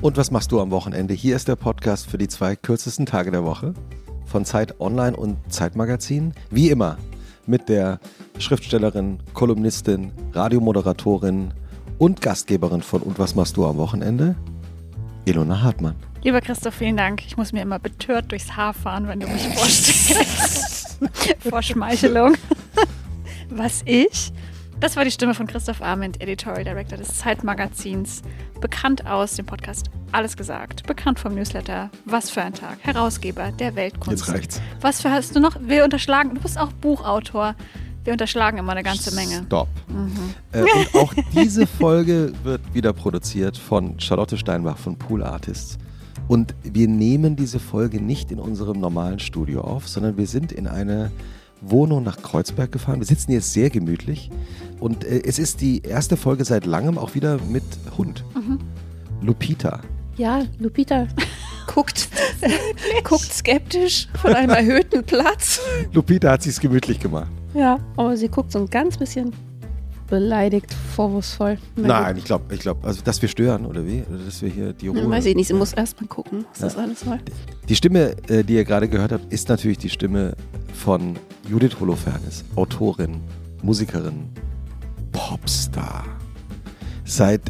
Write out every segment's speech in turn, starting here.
Und was machst du am Wochenende? Hier ist der Podcast für die zwei kürzesten Tage der Woche von Zeit Online und Zeitmagazin. Wie immer mit der Schriftstellerin, Kolumnistin, Radiomoderatorin und Gastgeberin von Und was machst du am Wochenende? Ilona Hartmann. Lieber Christoph, vielen Dank. Ich muss mir immer betört durchs Haar fahren, wenn du mich vorstellst. Vor Schmeichelung. Was ich? Das war die Stimme von Christoph Arment, Editorial Director des Zeitmagazins. Bekannt aus dem Podcast Alles gesagt. Bekannt vom Newsletter Was für ein Tag. Herausgeber der Weltkunst. Jetzt reicht's. Was für hast du noch? Wir unterschlagen. Du bist auch Buchautor. Wir unterschlagen immer eine ganze Menge. Stopp. Äh, und auch diese Folge wird wieder produziert von Charlotte Steinbach von Pool Artists. Und wir nehmen diese Folge nicht in unserem normalen Studio auf, sondern wir sind in eine Wohnung nach Kreuzberg gefahren. Wir sitzen jetzt sehr gemütlich und äh, es ist die erste Folge seit langem auch wieder mit Hund. Lupita. Ja, Lupita guckt, guckt skeptisch von einem erhöhten Platz. Lupita hat sich's gemütlich gemacht. Ja, aber sie guckt so ein ganz bisschen beleidigt, vorwurfsvoll. Nein, ich glaube, ich glaube, also dass wir stören oder wie? Oder dass wir hier die. Ruhe. Weiß ich nicht, sie muss erst mal gucken, was das alles war. Die Stimme, äh, die ihr gerade gehört habt, ist natürlich die Stimme von Judith Holofernes, Autorin, Musikerin, Popstar. Seit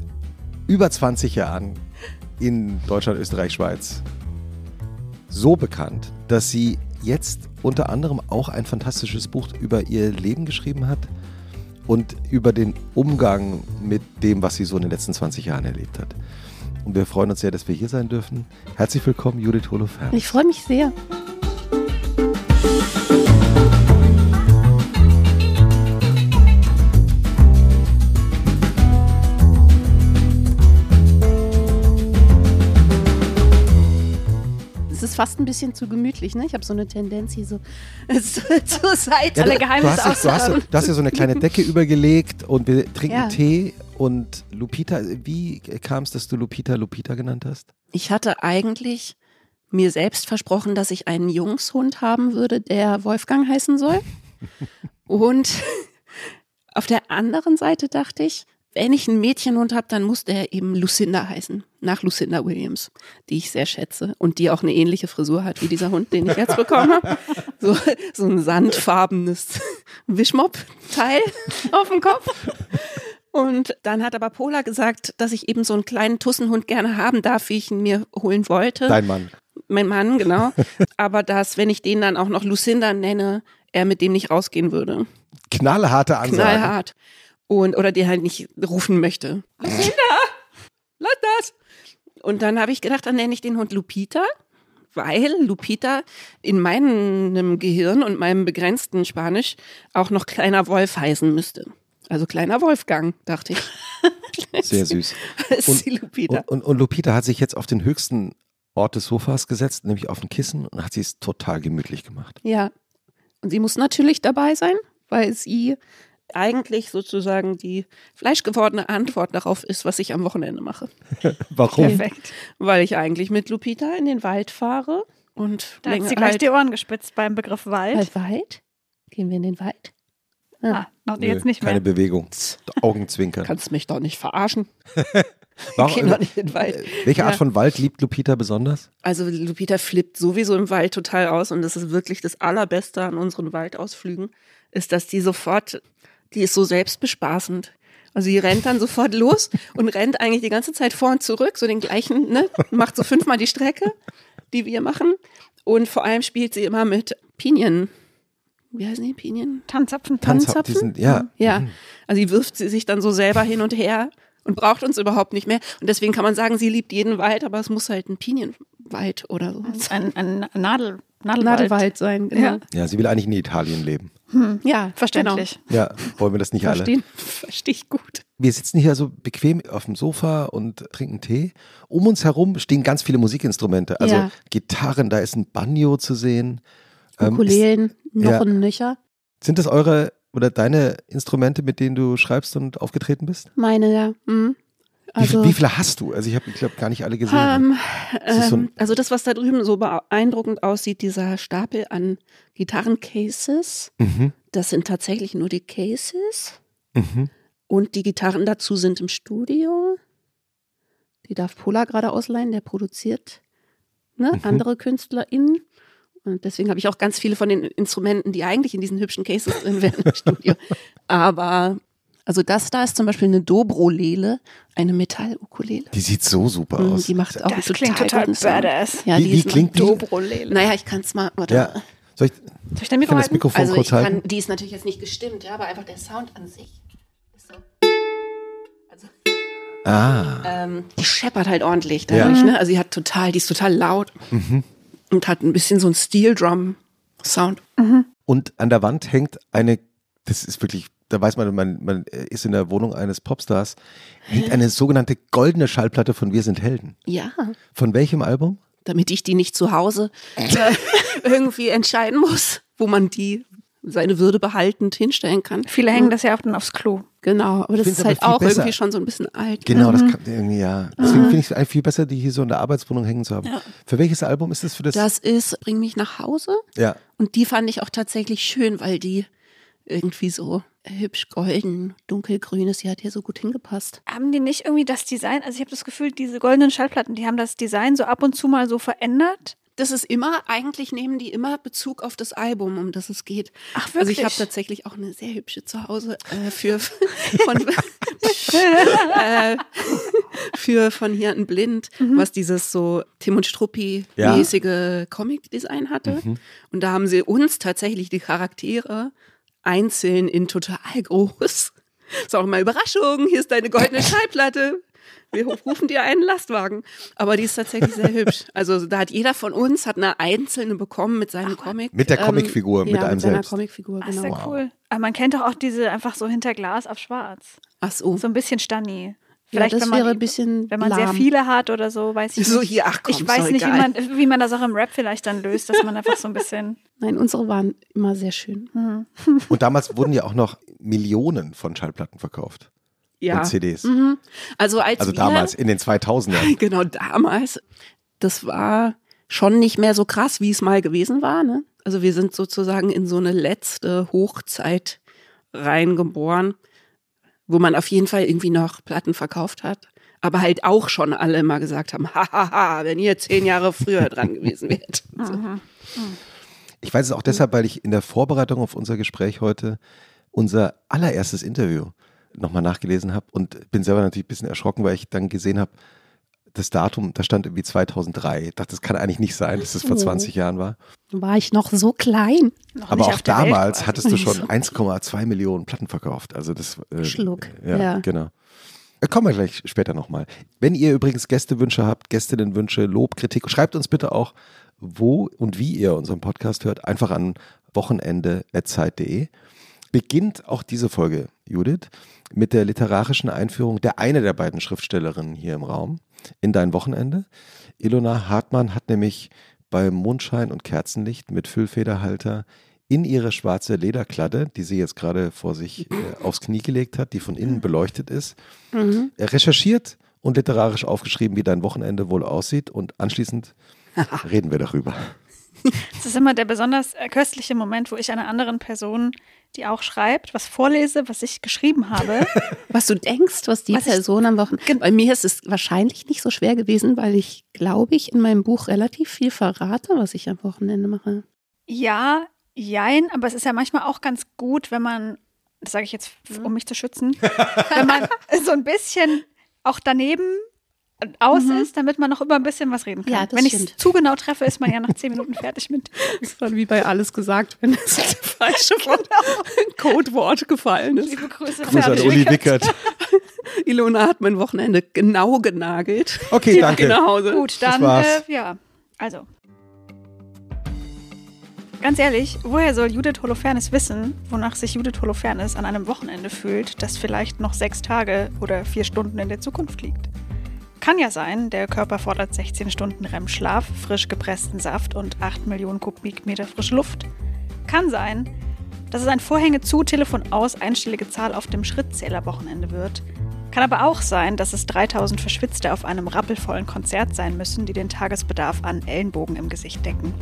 über 20 Jahren in Deutschland, Österreich, Schweiz so bekannt, dass sie jetzt unter anderem auch ein fantastisches Buch über ihr Leben geschrieben hat und über den Umgang mit dem, was sie so in den letzten 20 Jahren erlebt hat. Und wir freuen uns sehr, dass wir hier sein dürfen. Herzlich willkommen, Judith Holofernes. Ich freue mich sehr. Fast ein bisschen zu gemütlich, ne? Ich habe so eine Tendenz hier so zu- zur Seite. Alle du, Geheimnisse du, hast, du, hast, du hast ja so eine kleine Decke übergelegt und wir trinken Ja. Tee und Lupita, wie kam es, dass du Lupita Lupita genannt hast? Ich hatte eigentlich mir selbst versprochen, dass ich einen Jungshund haben würde, der Wolfgang heißen soll. Und auf der anderen Seite dachte ich, wenn ich einen Mädchenhund habe, dann muss der eben Lucinda heißen, nach Lucinda Williams, die ich sehr schätze und die auch eine ähnliche Frisur hat wie dieser Hund, den ich jetzt bekommen habe. So, so ein sandfarbenes Wischmopp-Teil auf dem Kopf. Und dann hat aber Pola gesagt, dass ich eben so einen kleinen Tussenhund gerne haben darf, wie ich ihn mir holen wollte. Dein Mann. Mein Mann, genau. Aber dass, wenn ich den dann auch noch Lucinda nenne, er mit dem nicht rausgehen würde. Knallharte Ansage. Knallhart. Und, oder den halt nicht rufen möchte. Lucinda! Lass das! Und dann habe ich gedacht, dann nenne ich den Hund Lupita, weil Lupita in meinem Gehirn und meinem begrenzten Spanisch auch noch kleiner Wolf heißen müsste. Also kleiner Wolfgang, dachte ich. Sehr süß. Die Lupita. Und, und, und Lupita hat sich jetzt auf den höchsten Ort des Sofas gesetzt, nämlich auf ein Kissen und hat sie es total gemütlich gemacht. Ja. Und sie muss natürlich dabei sein, weil sie eigentlich sozusagen die fleischgewordene Antwort darauf ist, was ich am Wochenende mache. Warum? Perfekt. Weil ich eigentlich mit Lupita in den Wald fahre und Da hat sie gleich halt, die Ohren gespitzt beim Begriff Wald. halt Wald. Gehen wir in den Wald? Ah, noch, Nö, jetzt nicht mehr. Keine Bewegung. Augenzwinkern. Kannst mich doch nicht verarschen. Warum- Geh doch nicht in den Wald. Welche Art Ja. von Wald liebt Lupita besonders? Also Lupita flippt sowieso im Wald total aus und das ist wirklich das Allerbeste an unseren Waldausflügen, ist, dass die sofort, die ist so selbstbespaßend. Also die rennt dann sofort los und rennt eigentlich die ganze Zeit vor und zurück, so den gleichen, ne? Macht so fünfmal die Strecke, die wir machen. Und vor allem spielt sie immer mit Pinien. Wie heißen die Pinien? Tanzapfen. Tanzapfen? sind- ja. Ja. Mhm. Also die wirft sie sich dann so selber hin und her und braucht uns überhaupt nicht mehr. Und deswegen kann man sagen, sie liebt jeden Wald, aber es muss halt ein Pinienwald oder so. Ein, ein Nadel, Nadelwald. Nadelwald sein, genau. Ja. Ja, sie will eigentlich in Italien leben. Ja, Verständlich. Ja, wollen wir das nicht Genau. alle? Verstehen, verstehe ich gut. Wir sitzen hier so bequem auf dem Sofa und trinken Tee. Um uns herum stehen ganz viele Musikinstrumente. Also Ja. Gitarren, da ist ein Banjo zu sehen. Ähm, Ukulelen, noch ja. ein Nöcher. sind das eure oder deine Instrumente, mit denen du schreibst und aufgetreten bist? Meine, ja. Mhm. Wie, Also, wie viele hast du? Also ich habe, ich glaube, gar nicht alle gesehen. ähm, Das so ähm, also das, was da drüben so beeindruckend aussieht, dieser Stapel an Gitarrencases, mhm, das sind tatsächlich nur die Cases. mhm. Und die Gitarren dazu sind im Studio. Die darf Pola gerade ausleihen, der produziert ne, Mhm. andere KünstlerInnen. Und deswegen habe ich auch ganz viele von den Instrumenten, die eigentlich in diesen hübschen Cases drin wären im Studio. Aber, also das da ist zum Beispiel eine Dobro-Lele, eine Metall-Ukulele. Die sieht so super Mhm, aus. Die macht auch Das klingt total guten Sound. badass. Ja, Wie- die wie ist klingt die? Dobro-Lele. Naja, ich kann es mal. Warte. ja. Soll ich, Soll ich dein Mikro kann das halten? Mikrofon Also ich kurz halten? kann, die ist natürlich jetzt nicht gestimmt, ja, aber einfach der Sound an sich ist so. Also, ah. ähm, die scheppert halt ordentlich dadurch, ne? Also sie hat total, die ist total laut Mhm. und hat ein bisschen so einen Steel Drum Sound. Und an der Wand hängt eine, das ist wirklich, da weiß man, man, man ist in der Wohnung eines Popstars, hängt eine sogenannte goldene Schallplatte von Wir sind Helden. Ja, Von welchem Album? Damit ich die nicht zu Hause äh, irgendwie entscheiden muss, wo man die seine Würde behaltend hinstellen kann. Viele hängen das ja auch dann aufs Klo. Genau, aber das ist halt auch besser. irgendwie schon so ein bisschen alt. Genau, ne? das kann irgendwie, ja. Deswegen finde ich es eigentlich viel besser, die hier so in der Arbeitswohnung hängen zu haben. Für welches Album ist das für das? Das ist Bring mich nach Hause. ja. Und die fand ich auch tatsächlich schön, weil die irgendwie so hübsch golden, dunkelgrün ist. Die hat hier so gut hingepasst. Haben die nicht irgendwie das Design, also ich habe das Gefühl, diese goldenen Schallplatten, die haben das Design so ab und zu mal so verändert. Das ist immer, eigentlich nehmen die immer Bezug auf das Album, um das es geht. Ach, Also ich wirklich? habe tatsächlich auch eine sehr hübsche zu Hause äh, für, von, äh, für von hier ein Blind, was dieses so Tim und Struppi-mäßige Comic-Design hatte. Und da haben sie uns tatsächlich die Charaktere einzeln in total groß. Ist auch immer Überraschung, hier ist deine goldene Schallplatte. Wir rufen dir einen Lastwagen. Aber die ist tatsächlich sehr hübsch. Also da hat jeder von uns hat eine einzelne bekommen mit seinem Comic. Mit der Comicfigur, mit ja, einem mit seiner selbst. Comicfigur, Ah, ist genau. ja cool. Aber man kennt doch auch diese einfach so hinter Glas auf schwarz. Ach so. So ein bisschen Stanni. Ja, Vielleicht, das wenn man, wäre ein bisschen wenn man sehr lahm. viele hat oder so, weiß ich So nicht. hier, ach komm, ich weiß nicht, wie man, wie man das auch im Rap vielleicht dann löst, dass man einfach so ein bisschen. Nein, unsere waren immer sehr schön. Und damals wurden ja auch noch Millionen von Schallplatten verkauft. Ja. Und CDs. Mhm. Also als Also wir, damals, in den 2000ern. Genau, damals. Das war schon nicht mehr so krass, wie es mal gewesen war. Ne? Also wir sind sozusagen in so eine letzte Hochzeit reingeboren, wo man auf jeden Fall irgendwie noch Platten verkauft hat. Aber halt auch schon alle mal gesagt haben, hahaha, wenn ihr zehn Jahre früher dran gewesen wärt. So. Ich weiß es auch deshalb, weil ich in der Vorbereitung auf unser Gespräch heute unser allererstes Interview nochmal nachgelesen habe und bin selber natürlich ein bisschen erschrocken, weil ich dann gesehen habe, das Datum, da stand irgendwie 2003. Ich dachte, das kann eigentlich nicht sein, dass das vor 20 Jahren war. War ich noch so klein. Noch Aber auch damals hattest du schon 1,2 Millionen Platten verkauft. Also das äh, Schluck, Ja, ja. genau. Äh, Kommen wir gleich später nochmal. Wenn ihr übrigens Gästewünsche habt, Gästinnenwünsche, Lob, Kritik, schreibt uns bitte auch, wo und wie ihr unseren Podcast hört. Einfach an wochenende.zeit.de. Beginnt auch diese Folge, Judith, mit der literarischen Einführung der eine der beiden Schriftstellerinnen hier im Raum in dein Wochenende. Ilona Hartmann hat nämlich bei Mondschein und Kerzenlicht mit Füllfederhalter in ihre schwarze Lederkladde, die sie jetzt gerade vor sich äh, aufs Knie gelegt hat, die von innen beleuchtet ist, äh, recherchiert und literarisch aufgeschrieben, wie dein Wochenende wohl aussieht. Und anschließend reden wir darüber. Das ist immer der besonders äh, köstliche Moment, wo ich einer anderen Person, die auch schreibt, was vorlese, was ich geschrieben habe. Was du denkst, was die Was ich- Person am Wochenende. Bei mir ist es wahrscheinlich nicht so schwer gewesen, weil ich, glaube ich, in meinem Buch relativ viel verrate, was ich am Wochenende mache. ja, jein, aber es ist ja manchmal auch ganz gut, wenn man, das sage ich jetzt, f- um mich zu schützen, wenn man so ein bisschen auch daneben aus ist, damit man noch über ein bisschen was reden kann. Ja, das wenn ich es zu genau treffe, ist man ja nach zehn Minuten fertig mit. Das ist dann wie bei alles gesagt, wenn das falsche Codewort gefallen ist. Liebe Grüße, Grüße an. Uli Wickert. Ilona hat mein Wochenende genau genagelt. Okay, danke. Nach Hause. Gut, dann, war's. äh, ja, also. Ganz ehrlich, woher soll Judith Holofernes wissen, wonach sich Judith Holofernes an einem Wochenende fühlt, das vielleicht noch sechs Tage oder vier Stunden in der Zukunft liegt? Kann ja sein, der Körper fordert 16 Stunden REM-Schlaf, frisch gepressten Saft und 8 Millionen Kubikmeter frische Luft. Kann sein, dass es ein Vorhänge zu, Telefon aus, einstellige Zahl auf dem Schrittzähler-Wochenende wird. Kann aber auch sein, dass es 3000 Verschwitzte auf einem rappelvollen Konzert sein müssen, die den Tagesbedarf an Ellenbogen im Gesicht decken.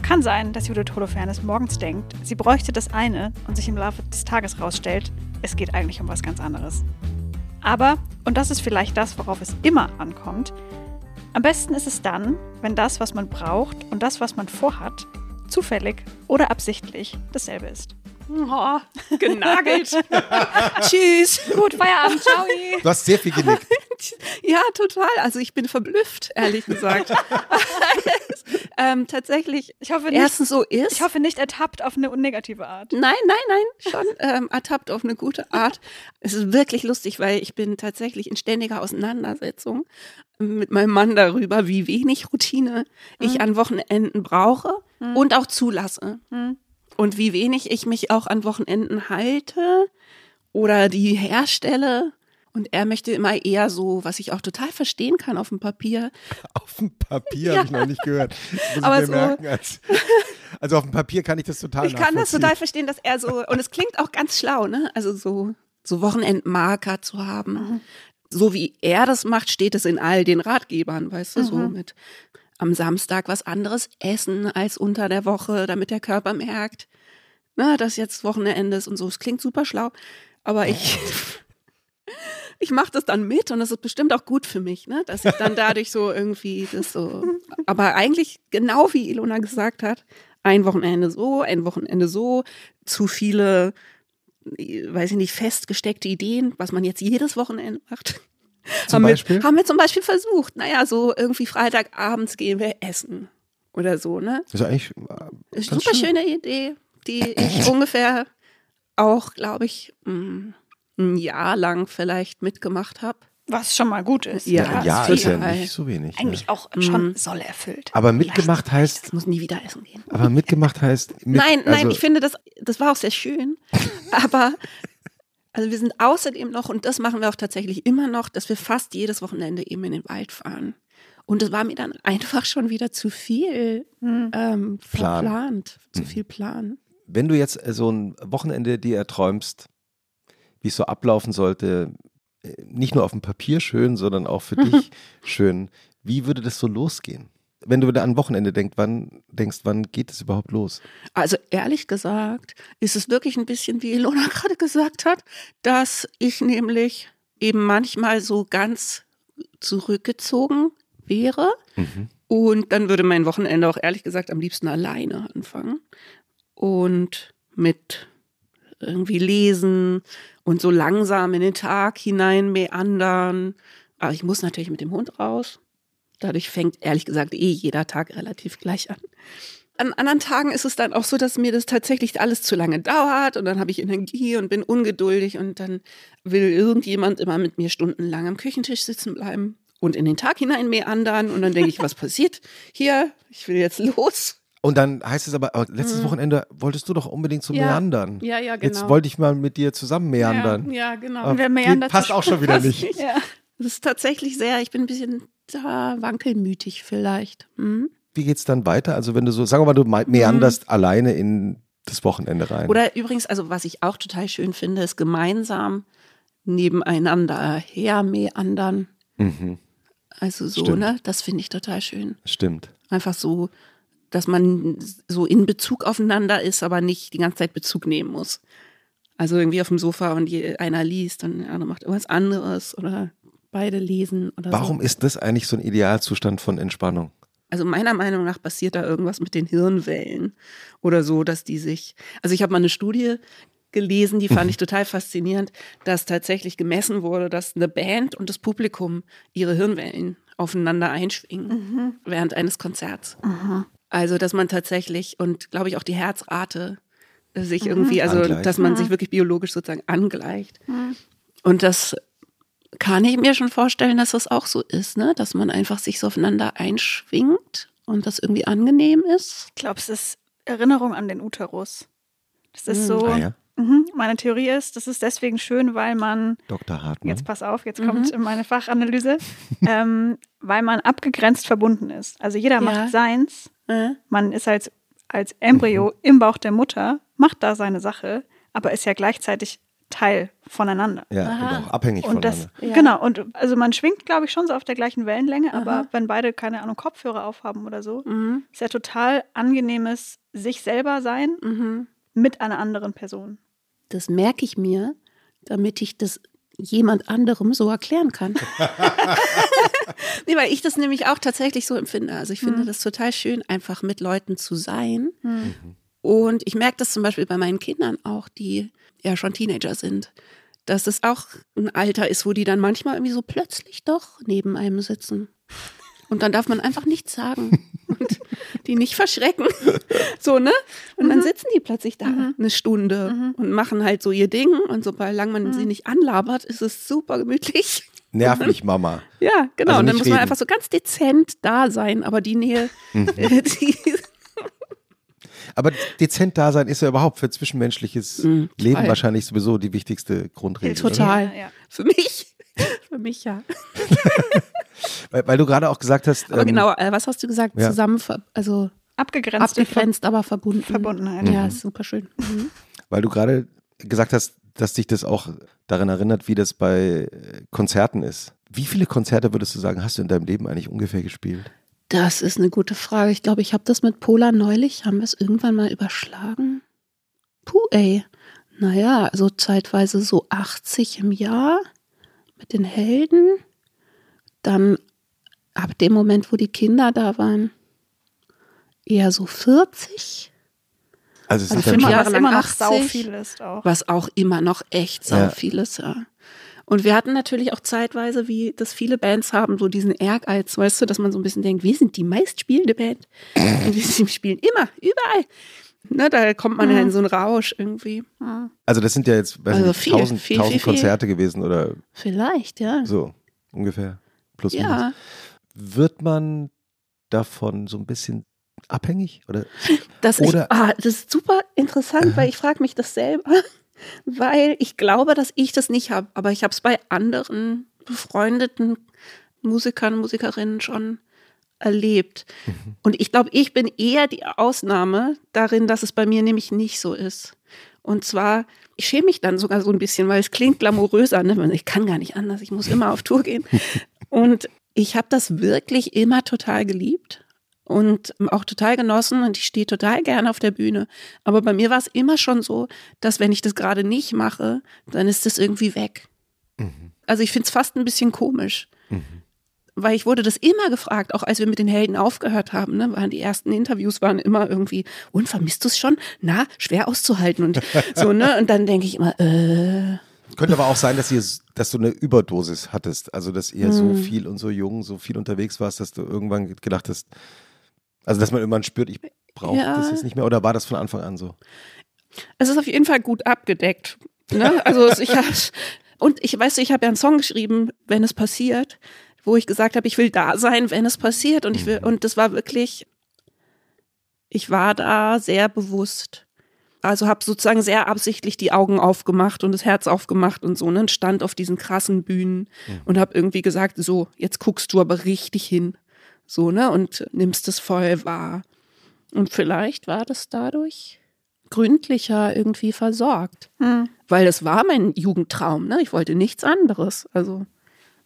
Kann sein, dass Judith Holofernes morgens denkt, sie bräuchte das eine und sich im Laufe des Tages rausstellt, es geht eigentlich um was ganz anderes. Aber, und das ist vielleicht das, worauf es immer ankommt, am besten ist es dann, wenn das, was man braucht und das, was man vorhat, zufällig oder absichtlich dasselbe ist. Oh, genagelt. Tschüss. Gut, Feierabend, ciao. Du hast sehr viel genickt. Ja, total. Also ich bin verblüfft, ehrlich gesagt. ähm, tatsächlich, Ich hoffe nicht, erstens so ist. ich hoffe nicht ertappt auf eine unnegative Art. Nein, nein, nein, schon ähm, ertappt auf eine gute Art. Es ist wirklich lustig, weil ich bin tatsächlich in ständiger Auseinandersetzung mit meinem Mann darüber, wie wenig Routine ich an Wochenenden brauche und auch zulasse. Hm. Und wie wenig ich mich auch an Wochenenden halte oder die herstelle. Und er möchte immer eher so, was ich auch total verstehen kann auf dem Papier, Auf dem Papier habe ich noch nicht gehört. Aber ich mir so- merken. Als, also auf dem Papier kann ich das total Ich kann das total verstehen, dass er so, und es klingt auch ganz schlau, ne? Also so, so Wochenendmarker zu haben. So wie er das macht, steht es in all den Ratgebern, weißt du, so mit am Samstag was anderes essen als unter der Woche, damit der Körper merkt, na, dass jetzt Wochenende ist und so. Es klingt super schlau, aber ich, ich mache das dann mit und das ist bestimmt auch gut für mich, ne? Dass ich dann dadurch so irgendwie das so. Aber eigentlich genau wie Ilona gesagt hat, ein Wochenende so, ein Wochenende so, zu viele, weiß ich nicht, festgesteckte Ideen, was man jetzt jedes Wochenende macht. Zum haben Beispiel? Wir, haben wir zum Beispiel versucht, naja, so irgendwie Freitagabends gehen wir essen oder so, ne? Das ist eigentlich äh, Ist Super schön. schöne Idee, die ich ungefähr auch, glaube ich, mm, ein Jahr lang vielleicht mitgemacht habe. Was schon mal gut ist. Ja, Ja, ist ja ist ja nicht so wenig. Eigentlich Ne? auch schon soll erfüllt. Aber mitgemacht heißt, Ich muss nie wieder essen gehen. aber mitgemacht heißt. Mit, nein, nein, also, ich finde, das, das war auch sehr schön. Aber also wir sind außerdem noch, und das machen wir auch tatsächlich immer noch, dass wir fast jedes Wochenende eben in den Wald fahren. Und es war mir dann einfach schon wieder zu viel Hm. ähm, Plan. verplant, zu viel Plan. Wenn du jetzt äh, so ein Wochenende dir erträumst, wie es so ablaufen sollte, äh, nicht nur auf dem Papier schön, sondern auch für dich schön, wie würde das so losgehen? Wenn du wieder an Wochenende denkst, wann denkst, wann geht es überhaupt los? Also ehrlich gesagt ist es wirklich ein bisschen, wie Ilona gerade gesagt hat, dass ich nämlich eben manchmal so ganz zurückgezogen wäre. Und dann würde mein Wochenende auch ehrlich gesagt am liebsten alleine anfangen. Und mit irgendwie lesen und so langsam in den Tag hinein meandern. Aber ich muss natürlich mit dem Hund raus. Dadurch fängt ehrlich gesagt eh jeder Tag relativ gleich an. An anderen Tagen ist es dann auch so, dass mir das tatsächlich alles zu lange dauert und dann habe ich Energie und bin ungeduldig und dann will irgendjemand immer mit mir stundenlang am Küchentisch sitzen bleiben und in den Tag hinein meandern und dann denke ich, was passiert hier? Ich will jetzt los. Und dann heißt es aber, aber letztes Wochenende wolltest du doch unbedingt zum Mhm. Ja. Meandern. Ja, ja, Jetzt genau. wollte ich mal mit dir zusammen meandern. Ja, genau. Aber wer geht- meandert, passt auch schon wieder nicht. nicht. Ja. Das ist tatsächlich sehr, ich bin ein bisschen da wankelmütig vielleicht. Hm? Wie geht's dann weiter? Also wenn du so, sagen wir mal, du me- meanderst alleine in das Wochenende rein. Oder übrigens, also was ich auch total schön finde, ist gemeinsam nebeneinander hermeandern. mhm, Also so, Stimmt. ne? Das finde ich total schön. stimmt. Einfach so, dass man so in Bezug aufeinander ist, aber nicht die ganze Zeit Bezug nehmen muss. Also irgendwie auf dem Sofa und je, einer liest und der andere macht irgendwas anderes oder beide lesen oder Warum so. ist das eigentlich so ein Idealzustand von Entspannung? Also meiner Meinung nach passiert da irgendwas mit den Hirnwellen oder so, dass die sich. Also ich habe mal eine Studie gelesen, die fand ich total faszinierend, dass tatsächlich gemessen wurde, dass eine Band und das Publikum ihre Hirnwellen aufeinander einschwingen während eines Konzerts. Also dass man tatsächlich und glaube ich auch die Herzrate sich irgendwie, also Angleicht. dass man sich wirklich biologisch sozusagen angleicht. Und das kann ich mir schon vorstellen, dass das auch so ist, ne? Dass man einfach sich so aufeinander einschwingt und das irgendwie angenehm ist. Ich glaube, es ist Erinnerung an den Uterus. Das ist Mhm. so. Ah ja, Mhm. Meine Theorie ist, das ist deswegen schön, weil man, Dr. Hartmann. jetzt pass auf, jetzt kommt meine Fachanalyse, ähm, weil man abgegrenzt verbunden ist. Also jeder Ja. macht seins. Äh? Man ist als, als Embryo im Bauch der Mutter, macht da seine Sache, aber ist ja gleichzeitig Teil voneinander. ja, Aha. und auch abhängig Und das, voneinander. Ja. genau, und also man schwingt, glaube ich, schon so auf der gleichen Wellenlänge, aber Aha. wenn beide, keine Ahnung, Kopfhörer aufhaben oder so, Mhm. ist ja total angenehmes sich selber sein Mhm. mit einer anderen Person. Das merke ich mir, damit ich das jemand anderem so erklären kann. nee, weil ich das nämlich auch tatsächlich so empfinde. Also ich finde Mhm. das total schön, einfach mit Leuten zu sein. Mhm. Und ich merke das zum Beispiel bei meinen Kindern auch, die ja schon Teenager sind, dass es auch ein Alter ist, wo die dann manchmal irgendwie so plötzlich doch neben einem sitzen. Und dann darf man einfach nichts sagen und die nicht verschrecken. So, ne? Und dann sitzen die plötzlich da eine Stunde und machen halt so ihr Ding. Und sobald man sie nicht anlabert, ist es super gemütlich. Nerv mich, Mama. Ja, genau. Also und dann muss man reden. einfach so ganz dezent da sein, aber die Nähe, äh, die, Aber dezent da sein ist ja überhaupt für zwischenmenschliches Mhm, Leben wahrscheinlich sowieso die wichtigste Grundregel. Total. Ja, ja. für mich, für mich ja. Weil, weil du gerade auch gesagt hast, Aber ähm, genau, äh, was hast du gesagt? ja. Zusammen, also Abgegrenzte abgegrenzt, aber verbunden. Verbundenheit. Ja, ist super schön. Mhm. weil du gerade gesagt hast, dass dich das auch daran erinnert, wie das bei äh, Konzerten ist. Wie viele Konzerte würdest du sagen, hast du in deinem Leben eigentlich ungefähr gespielt? Das ist eine gute Frage. Ich glaube, ich habe das mit Pola neulich, haben wir es irgendwann mal überschlagen? Puh, ey. Naja, also zeitweise so 80 im Jahr mit den Helden. Dann ab dem Moment, wo die Kinder da waren, eher so 40. Also es Also sind dann fünf schon, Jahre was lang immer noch 80. sau viel ist auch. was auch immer noch echt sau Ja. viel ist, ja. Und wir hatten natürlich auch zeitweise, wie das viele Bands haben, so diesen Ehrgeiz, weißt du, dass man so ein bisschen denkt, wir sind die meistspielende Band. Und wir spielen immer, überall. Ne, da kommt man ja in so einen Rausch irgendwie. also das sind ja jetzt weiß Also nicht, viel, tausend, viel, tausend viel, viel. Konzerte gewesen oder Vielleicht, ja. so ungefähr. Plus minus. Ja, Wird man davon so ein bisschen abhängig? Oder? das, Oder- ich, ah, das ist super interessant, weil ich frage mich das selber, weil ich glaube, dass ich das nicht habe, aber ich habe es bei anderen befreundeten Musikern, Musikerinnen schon erlebt. Und ich glaube, ich bin eher die Ausnahme darin, dass es bei mir nämlich nicht so ist. Und zwar, ich schäme mich dann sogar so ein bisschen, weil es klingt glamouröser. Ne? Ich kann gar nicht anders, ich muss immer auf Tour gehen. Und ich habe das wirklich immer total geliebt und auch total genossen und ich stehe total gerne auf der Bühne. Aber bei mir war es immer schon so, dass wenn ich das gerade nicht mache, dann ist das irgendwie weg. Also ich finde es fast ein bisschen komisch. Weil ich wurde das immer gefragt, auch als wir mit den Helden aufgehört haben, ne, waren die ersten Interviews waren immer irgendwie, und vermisst du es schon? Na, schwer auszuhalten und so, ne? Und dann denke ich immer, äh, Könnte aber auch sein, dass, ihr, dass du eine Überdosis hattest. Also, dass ihr so Mhm. viel und so jung, so viel unterwegs warst, dass du irgendwann gedacht hast, also, dass man irgendwann spürt, ich brauche Ja. das jetzt nicht mehr. Oder war das von Anfang an so? es ist auf jeden Fall gut abgedeckt. Ne? Also ich hab's, und ich weiß, ich habe ja einen Song geschrieben, wenn es passiert, wo ich gesagt habe, ich will da sein, wenn es passiert. Und ich will, und das war wirklich, ich war da sehr bewusst. Also habe sozusagen sehr absichtlich die Augen aufgemacht und das Herz aufgemacht und so, ne? Und stand auf diesen krassen Bühnen und habe irgendwie gesagt, so, jetzt guckst du aber richtig hin. So, ne? Und nimmst es voll wahr. Und vielleicht war das dadurch gründlicher irgendwie versorgt. Hm. Weil es war mein Jugendtraum, ne? Ich wollte nichts anderes. Also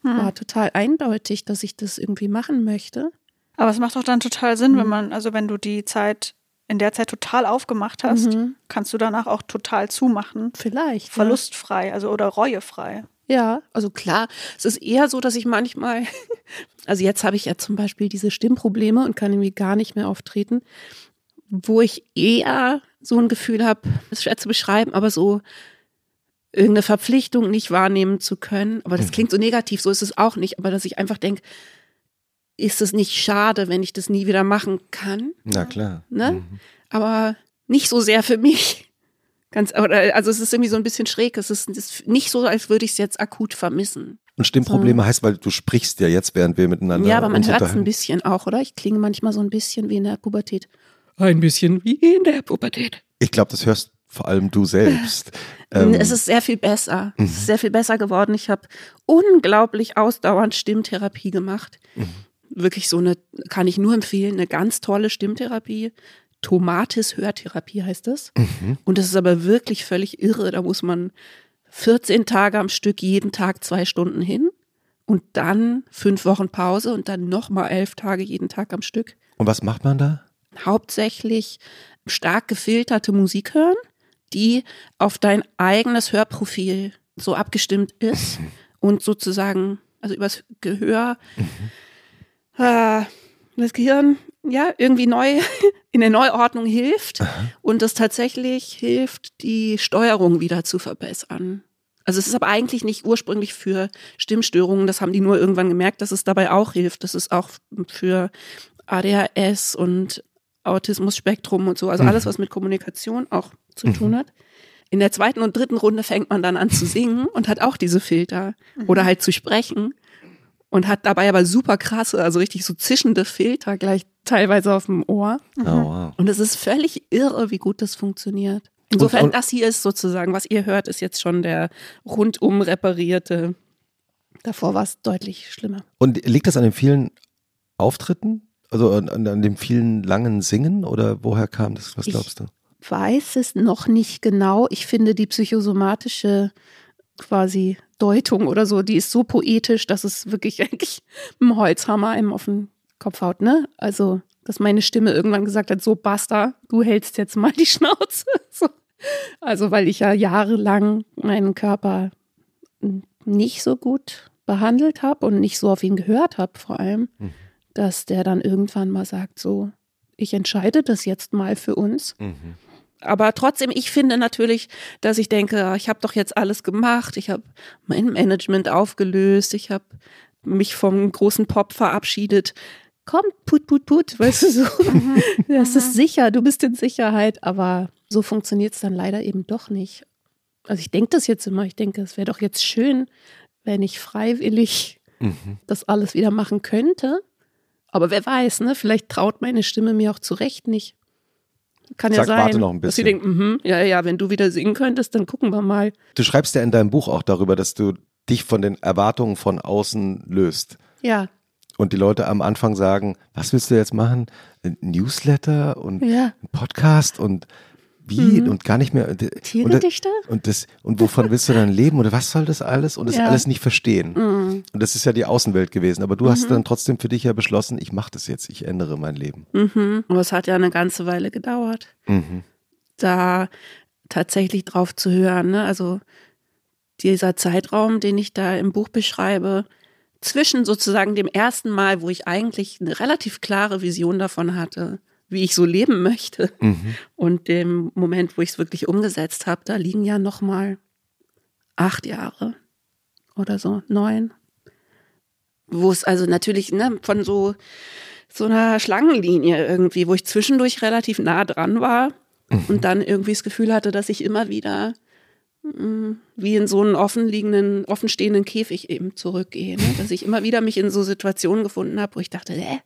war total eindeutig, dass ich das irgendwie machen möchte. Aber es macht doch dann total Sinn, wenn man, also wenn du die Zeit in der Zeit total aufgemacht hast, Mhm. kannst du danach auch total zumachen. Vielleicht. Verlustfrei, also oder reuefrei. Ja, also klar, es ist eher so, dass ich manchmal, also jetzt habe ich ja zum Beispiel diese Stimmprobleme und kann irgendwie gar nicht mehr auftreten, wo ich eher so ein Gefühl habe, das ist schwer zu beschreiben, aber so irgendeine Verpflichtung nicht wahrnehmen zu können. Aber das klingt so negativ, so ist es auch nicht, aber dass ich einfach denke, ist es nicht schade, wenn ich das nie wieder machen kann? Na klar. ne? Mhm. Aber nicht so sehr für mich. Ganz, oder, also es ist irgendwie so ein bisschen schräg. Es ist, ist nicht so, als würde ich es jetzt akut vermissen. Und Stimmprobleme heißt, weil du sprichst ja jetzt, während wir miteinander ja, aber man hört es ein bisschen auch, oder? Ich klinge manchmal so ein bisschen wie in der Pubertät. Ein bisschen wie in der Pubertät. Ich glaube, das hörst vor allem du selbst. Ähm, es ist sehr viel besser. Es ist sehr viel besser geworden. Ich habe unglaublich ausdauernd Stimmtherapie gemacht. Wirklich so eine, kann ich nur empfehlen, eine ganz tolle Stimmtherapie. Tomatis Hörtherapie heißt das. Und das ist aber wirklich völlig irre. Da muss man 14 Tage am Stück jeden Tag zwei Stunden hin und dann fünf Wochen Pause und dann nochmal elf Tage jeden Tag am Stück. und was macht man da? Hauptsächlich stark gefilterte Musik hören, die auf dein eigenes Hörprofil so abgestimmt ist und sozusagen, also übers Gehör, äh, das Gehirn ja irgendwie neu in der Neuordnung hilft und das tatsächlich hilft, die Steuerung wieder zu verbessern. Also es ist aber eigentlich nicht ursprünglich für Stimmstörungen, das haben die nur irgendwann gemerkt, dass es dabei auch hilft. Das ist auch für ADHS und Autismus-Spektrum und so, also alles, was mit Kommunikation auch zu tun hat. In der zweiten und dritten Runde fängt man dann an zu singen und hat auch diese Filter oder halt zu sprechen und hat dabei aber super krasse, also richtig so zischende Filter gleich teilweise auf dem Ohr. Oh, wow. Und es ist völlig irre, wie gut das funktioniert. Insofern, und- das hier ist sozusagen, was ihr hört, ist jetzt schon der rundum reparierte. Davor war es deutlich schlimmer. Und liegt das an den vielen Auftritten? Also an, an, dem vielen langen Singen? Oder woher kam das? Was Ich- glaubst du? Weiß es noch nicht genau. Ich finde die psychosomatische quasi Deutung oder so, die ist so poetisch, dass es wirklich eigentlich ein Holzhammer einem auf den Kopf haut, ne? Also, dass meine Stimme irgendwann gesagt hat, so basta, du hältst jetzt mal die Schnauze. So. Also, weil ich ja jahrelang meinen Körper nicht so gut behandelt habe und nicht so auf ihn gehört habe, vor allem, dass der dann irgendwann mal sagt, so, ich entscheide das jetzt mal für uns. Aber trotzdem, ich finde natürlich, dass ich denke, ah, ich habe doch jetzt alles gemacht, ich habe mein Management aufgelöst, ich habe mich vom großen Pop verabschiedet. Komm, put, put, put, weißt du so. Das ist sicher, du bist in Sicherheit, aber so funktioniert es dann leider eben doch nicht. Also ich denke das jetzt immer, ich denke, es wäre doch jetzt schön, wenn ich freiwillig Mhm. das alles wieder machen könnte. Aber wer weiß, ne? Vielleicht traut meine Stimme mir auch zu Recht nicht. Kann ja Sagt, sein, warte noch ein dass sie denken, mhm, ja, ja, wenn du wieder singen könntest, dann gucken wir mal. Du schreibst ja in deinem Buch auch darüber, dass du dich von den Erwartungen von außen löst. Ja, Und die Leute am Anfang sagen, was willst du jetzt machen? Ein Newsletter und ja. ein Podcast und wie und gar nicht mehr. Tiergedichte? und das und wovon willst du dann leben oder was soll das alles und das Ja. alles nicht verstehen. Mhm. Und das ist ja die Außenwelt gewesen. Aber du hast dann trotzdem für dich ja beschlossen, ich mache das jetzt, ich ändere mein Leben. Mhm. Aber es hat ja eine ganze Weile gedauert, Mhm. da tatsächlich drauf zu hören. Ne? Also dieser Zeitraum, den ich da im Buch beschreibe, zwischen sozusagen dem ersten Mal, wo ich eigentlich eine relativ klare Vision davon hatte, wie ich so leben möchte, Mhm. und dem Moment, wo ich es wirklich umgesetzt habe, da liegen ja noch mal acht Jahre oder so, neun. Wo es also natürlich ne, von so, so einer Schlangenlinie irgendwie, wo ich zwischendurch relativ nah dran war und dann irgendwie das Gefühl hatte, dass ich immer wieder mm, wie in so einen offenliegenden, offenstehenden Käfig eben zurückgehe. Ne? Dass ich immer wieder mich in so Situationen gefunden habe, wo ich dachte, hä,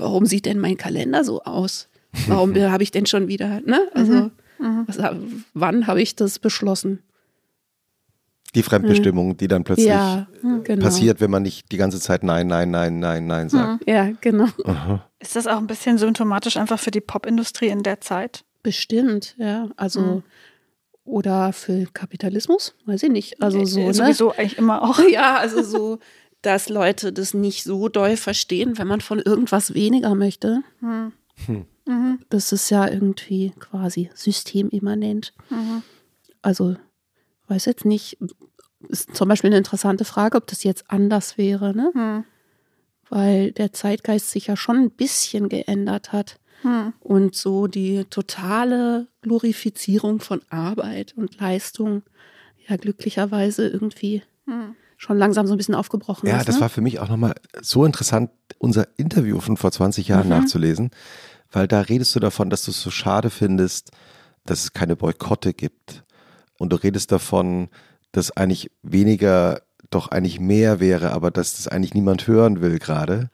warum sieht denn mein Kalender so aus? Warum habe ich denn schon wieder, ne? Also, was, wann habe ich das beschlossen? Die Fremdbestimmung, die dann plötzlich ja, genau. passiert, wenn man nicht die ganze Zeit Nein, Nein, Nein, Nein, Nein sagt. Ja, genau. Aha. Ist das auch ein bisschen symptomatisch einfach für die Popindustrie in der Zeit? Bestimmt, ja. Also, Mhm. oder für Kapitalismus, weiß ich nicht. Also so, Äh, ne? Sowieso eigentlich immer auch. Ja, also so, dass Leute das nicht so doll verstehen, wenn man von irgendwas weniger möchte. Mhm. Das ist ja irgendwie quasi systemimmanent. Mhm. Also, weiß jetzt nicht, ist zum Beispiel eine interessante Frage, ob das jetzt anders wäre, ne? Mhm. Weil der Zeitgeist sich ja schon ein bisschen geändert hat. Mhm. Und so die totale Glorifizierung von Arbeit und Leistung ja glücklicherweise irgendwie Mhm. Schon langsam so ein bisschen aufgebrochen Ja, ist. das ne? war für mich auch nochmal so interessant, unser Interview von vor 20 Jahren Mhm. nachzulesen, weil da redest du davon, dass du es so schade findest, dass es keine Boykotte gibt. Und du redest davon, dass eigentlich weniger doch eigentlich mehr wäre, aber dass das eigentlich niemand hören will gerade.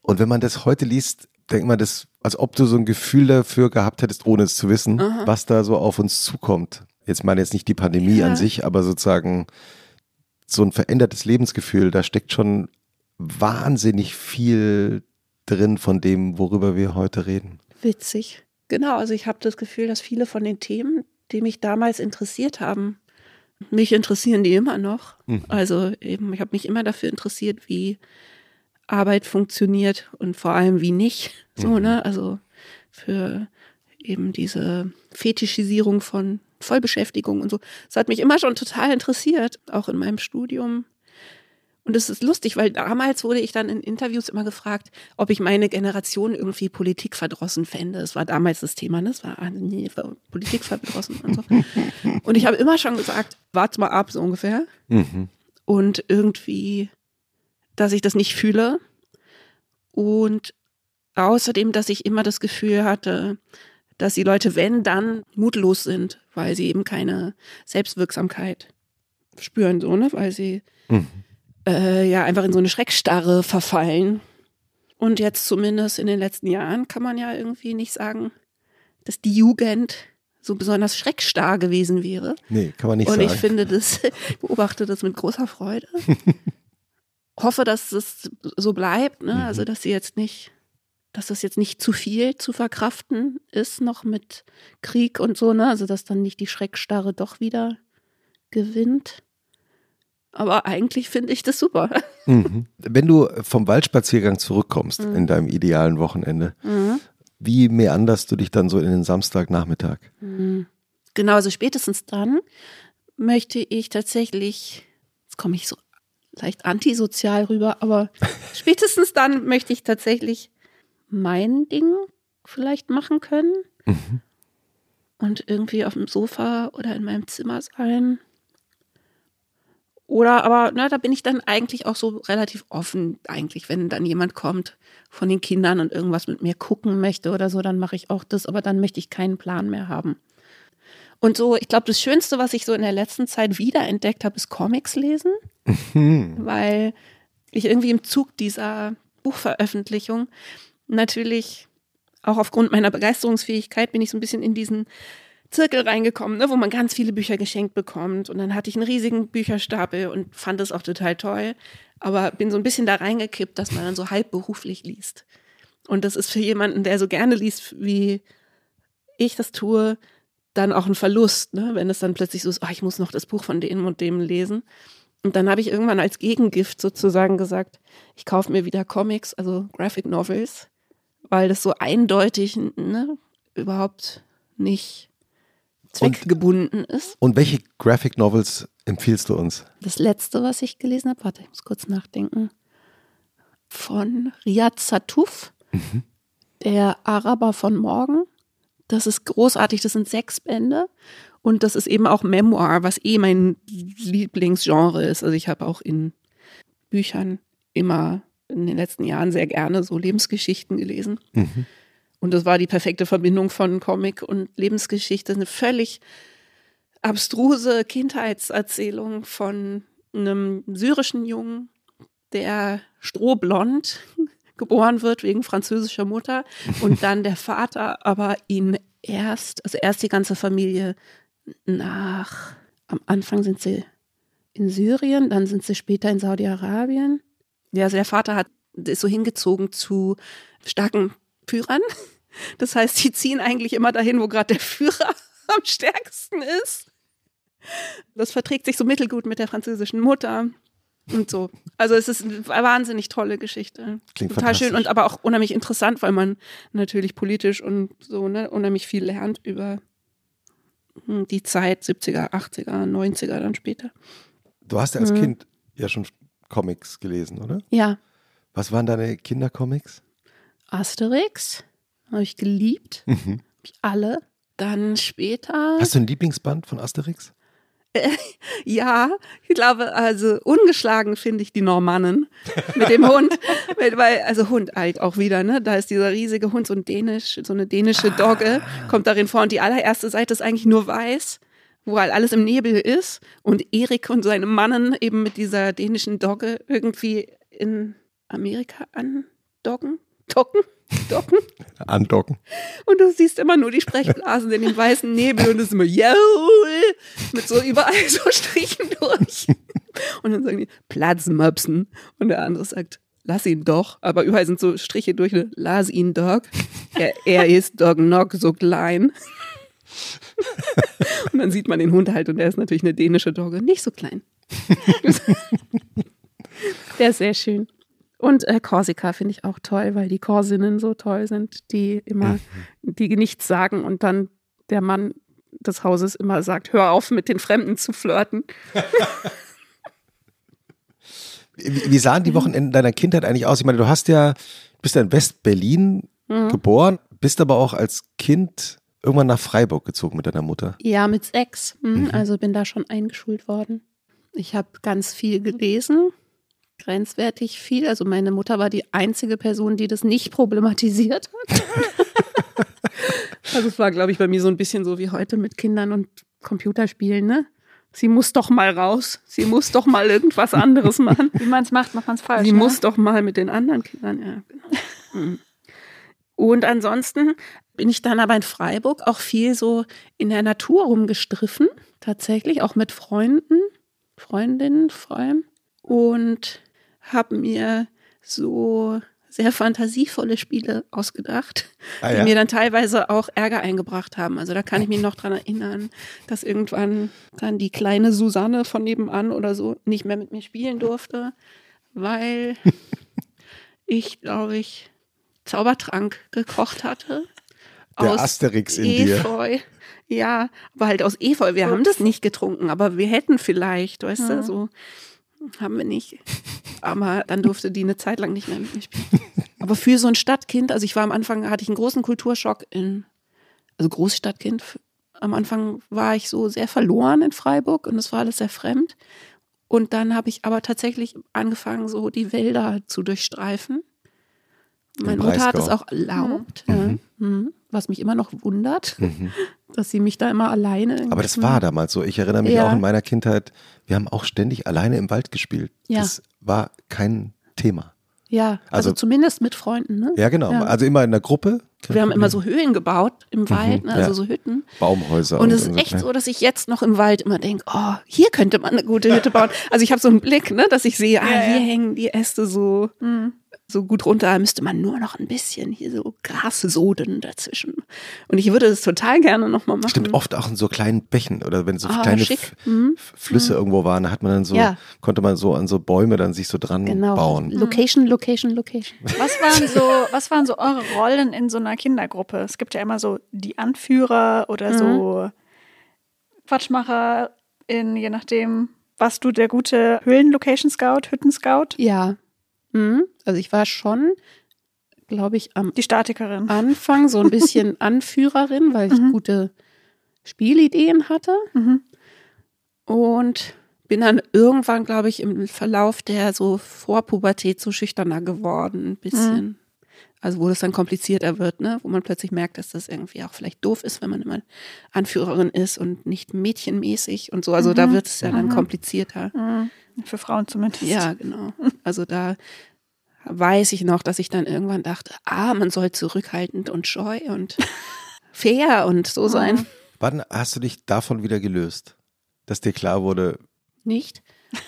Und wenn man das heute liest, denkt man das, als ob du so ein Gefühl dafür gehabt hättest, ohne es zu wissen, Aha. was da so auf uns zukommt. Jetzt meine jetzt nicht die Pandemie Ja. an sich, aber sozusagen so ein verändertes Lebensgefühl, da steckt schon wahnsinnig viel drin von dem, worüber wir heute reden. Witzig. Genau, also ich habe das Gefühl, dass viele von den Themen, die mich damals interessiert haben, mich interessieren die immer noch. Mhm. Also eben, ich habe mich immer dafür interessiert, wie Arbeit funktioniert und vor allem wie nicht. So, Mhm. ne? Also für eben diese Fetischisierung von Vollbeschäftigung und so. Das hat mich immer schon total interessiert, auch in meinem Studium. Und es ist lustig, weil damals wurde ich dann in Interviews immer gefragt, ob ich meine Generation irgendwie politikverdrossen fände. Es war damals das Thema, ne? Es war ah, nee, politikverdrossen und so. Und ich habe immer schon gesagt, warte mal ab, so ungefähr. Mhm. Und irgendwie, dass ich das nicht fühle. Und außerdem, dass ich immer das Gefühl hatte, dass die Leute, wenn, dann mutlos sind, weil sie eben keine Selbstwirksamkeit spüren, so, ne? Weil sie Mhm. äh, ja einfach in so eine Schreckstarre verfallen. Und jetzt zumindest in den letzten Jahren kann man ja irgendwie nicht sagen, dass die Jugend so besonders schreckstarr gewesen wäre. Nee, kann man nicht Und sagen. ich finde das, ich beobachte das mit großer Freude. Hoffe, dass es so bleibt, ne? Mhm. Also, dass sie jetzt nicht, dass das jetzt nicht zu viel zu verkraften ist, noch mit Krieg und so, ne? Also, dass dann nicht die Schreckstarre doch wieder gewinnt. Aber eigentlich finde ich das super. Mhm. Wenn du vom Waldspaziergang zurückkommst Mhm. in deinem idealen Wochenende, wie meanderst du dich dann so in den Samstagnachmittag? Mhm. Genau, also spätestens dann möchte ich tatsächlich, jetzt komme ich so leicht antisozial rüber, aber spätestens dann möchte ich tatsächlich mein Ding vielleicht machen können Mhm. und irgendwie auf dem Sofa oder in meinem Zimmer sein. Oder aber, na, da bin ich dann eigentlich auch so relativ offen, eigentlich, wenn dann jemand kommt von den Kindern und irgendwas mit mir gucken möchte oder so, dann mache ich auch das, aber dann möchte ich keinen Plan mehr haben. Und so, ich glaube, das Schönste, was ich so in der letzten Zeit wiederentdeckt habe, ist Comics lesen, weil ich irgendwie im Zug dieser Buchveröffentlichung natürlich auch aufgrund meiner Begeisterungsfähigkeit bin ich so ein bisschen in diesen Zirkel reingekommen, ne, wo man ganz viele Bücher geschenkt bekommt. Und dann hatte ich einen riesigen Bücherstapel und fand das auch total toll. Aber bin so ein bisschen da reingekippt, dass man dann so halbberuflich liest. Und das ist für jemanden, der so gerne liest, wie ich das tue, dann auch ein Verlust, ne? wenn es dann plötzlich so ist, ah, ich muss noch das Buch von dem und dem lesen. Und dann habe ich irgendwann als Gegengift sozusagen gesagt, ich kaufe mir wieder Comics, also Graphic Novels, weil das so eindeutig ne, überhaupt nicht zweckgebunden ist. Und welche Graphic Novels empfiehlst du uns? Das letzte, was ich gelesen habe, warte, ich muss kurz nachdenken, von Riyad Satuf, der Araber von morgen. Das ist großartig, das sind sechs Bände und das ist eben auch Memoir, was eh mein Lieblingsgenre ist. Also ich habe auch in Büchern immer in den letzten Jahren sehr gerne so Lebensgeschichten gelesen. Mhm. Und das war die perfekte Verbindung von Comic und Lebensgeschichte. Eine völlig abstruse Kindheitserzählung von einem syrischen Jungen, der strohblond geboren wird wegen französischer Mutter und dann der Vater aber ihn erst, also erst die ganze Familie nach, am Anfang sind sie in Syrien, dann sind sie später in Saudi-Arabien. Ja, also der Vater hat, ist so hingezogen zu starken Führern. Das heißt, sie ziehen eigentlich immer dahin, wo gerade der Führer am stärksten ist. Das verträgt sich so mittelgut mit der französischen Mutter und so. Also es ist eine wahnsinnig tolle Geschichte. Klingt Total schön und aber auch unheimlich interessant, weil man natürlich politisch und so ne, unheimlich viel lernt über die Zeit 70er, 80er, 90er dann später. Du hast ja als Mhm. Kind ja schon Comics gelesen, oder? Ja, Was waren deine Kindercomics? Asterix habe ich geliebt, Mhm. hab ich alle. Dann später Hast du ein Lieblingsband von Asterix? Ja, ich glaube, also ungeschlagen finde ich die Normannen mit dem Hund, weil, weil- also Hund halt auch wieder, ne? Da ist dieser riesige Hund, so ein dänisch, so eine dänische Dogge, kommt darin vor und die allererste Seite ist eigentlich nur weiß, wo halt alles im Nebel ist und Erik und seine Mannen eben mit dieser dänischen Dogge irgendwie in Amerika andocken, docken, docken. Andocken. Und du siehst immer nur die Sprechblasen in dem weißen Nebel und es ist immer Jaul mit so überall so Strichen durch. Und dann sagen die Platzmöpsen und der andere sagt, lass ihn doch. Aber überall sind so Striche durch, ne? lass ihn doch. Er, er ist doch noch so klein. Und dann sieht man den Hund halt und der ist natürlich eine dänische Dogge, nicht so klein. Der ist sehr schön. Und äh, Korsika finde ich auch toll, weil die Korsinnen so toll sind, die immer, die nichts sagen und dann der Mann des Hauses immer sagt, hör auf mit den Fremden zu flirten. Wie, sahen die Wochenenden deiner Kindheit eigentlich aus? Ich meine, du hast ja, bist ja in West-Berlin Mhm. geboren, bist aber auch als Kind irgendwann nach Freiburg gezogen mit deiner Mutter. Ja, mit sechs. Mhm. Mhm. Also bin da schon eingeschult worden. Ich habe ganz viel gelesen, grenzwertig viel. Also meine Mutter war die einzige Person, die das nicht problematisiert hat. also es war, glaube ich, bei mir so ein bisschen so wie heute mit Kindern und Computerspielen, ne? Sie muss doch mal raus. Sie muss doch mal irgendwas anderes machen. Wie man es macht, macht man es falsch. Sie ne? muss doch mal mit den anderen Kindern, ja, genau. Und ansonsten bin ich dann aber in Freiburg auch viel so in der Natur rumgestriffen, tatsächlich, auch mit Freunden, Freundinnen vor allem. Und habe mir so sehr fantasievolle Spiele ausgedacht, Ah, die ja? mir dann teilweise auch Ärger eingebracht haben. Also da kann ich mich noch dran erinnern, dass irgendwann dann die kleine Susanne von nebenan oder so nicht mehr mit mir spielen durfte, weil ich, glaube ich, Zaubertrank gekocht hatte. Der aus Asterix in dir. Efeu. Ja, aber halt aus Efeu. Wir haben das nicht getrunken, aber wir hätten vielleicht, weißt du, Mhm. so haben wir nicht. Aber dann durfte die eine Zeit lang nicht mehr mit mir spielen. Aber für so ein Stadtkind, also ich war am Anfang, hatte ich einen großen Kulturschock in, also Großstadtkind. Am Anfang war ich so sehr verloren in Freiburg und es war alles sehr fremd. Und dann habe ich aber tatsächlich angefangen, so die Wälder zu durchstreifen. Meine Mutter hat es auch erlaubt, ja. Mhm. was mich immer noch wundert, dass sie mich da immer alleine. Mhm. Aber das war damals so. Ich erinnere mich Ja. auch in meiner Kindheit, wir haben auch ständig alleine im Wald gespielt. Ja. Das war kein Thema. Ja, also, Also- zumindest mit Freunden. Ne? Ja, genau. Ja. Also immer in der Gruppe. Wir haben immer so Höhlen gebaut im Wald, ne? also ja. so Hütten. Baumhäuser. Und es ist echt so, dass ich jetzt noch im Wald immer denke, oh, hier könnte man eine gute Hütte bauen. Also ich habe so einen Blick, ne, dass ich sehe, ah, hier hängen die Äste so, Mhm. So gut runter, müsste man nur noch ein bisschen hier so Grassoden dazwischen. Und ich würde das total gerne nochmal machen. Stimmt, oft auch in so kleinen Bächen oder wenn so Ah, kleine Mhm. Flüsse irgendwo waren, da hat man dann so, Ja. konnte man so an so Bäume dann sich so dran Genau. bauen. Location, Location, Location. Was waren so, was waren so eure Rollen in so einer Kindergruppe? Es gibt ja immer so die Anführer oder so Quatschmacher in, je nachdem, warst du der gute Höhlen-Location-Scout, Hütten-Scout, Ja. Mhm. Also ich war schon, glaube ich, am die Statikerin. Anfang so ein bisschen Anführerin, weil ich Mhm. gute Spielideen hatte. Mhm. Und bin dann irgendwann, glaube ich, im Verlauf der so Vorpubertät so schüchterner geworden, ein bisschen. Also wo das dann komplizierter wird, ne? wo man plötzlich merkt, dass das irgendwie auch vielleicht doof ist, wenn man immer Anführerin ist und nicht mädchenmäßig und so. Also da Mhm. wird es ja dann Mhm. komplizierter. Mhm. Für Frauen zumindest. Ja, genau. Also da weiß ich noch, dass ich dann irgendwann dachte, ah, man soll zurückhaltend und scheu und fair und so sein. Wann hast du dich davon wieder gelöst? Dass dir klar wurde, Nicht?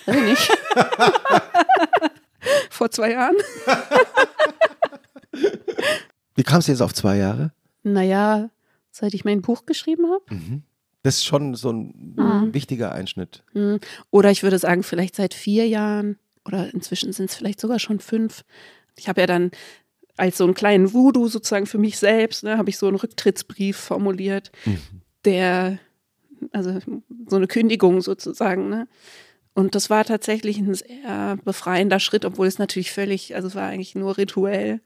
Ich nicht. Vor zwei Jahren? wie kamst du jetzt auf zwei Jahre? Naja, seit ich mein Buch geschrieben habe. Mhm. Das ist schon so ein Mhm. wichtiger Einschnitt. Hm. Oder ich würde sagen, vielleicht seit vier Jahren oder inzwischen sind es vielleicht sogar schon fünf. Ich habe ja dann als so einen kleinen Voodoo sozusagen für mich selbst, ne, habe ich so einen Rücktrittsbrief formuliert, der, also so eine Kündigung sozusagen, ne? Und das war tatsächlich ein sehr befreiender Schritt, obwohl es natürlich völlig, also es war eigentlich nur rituell.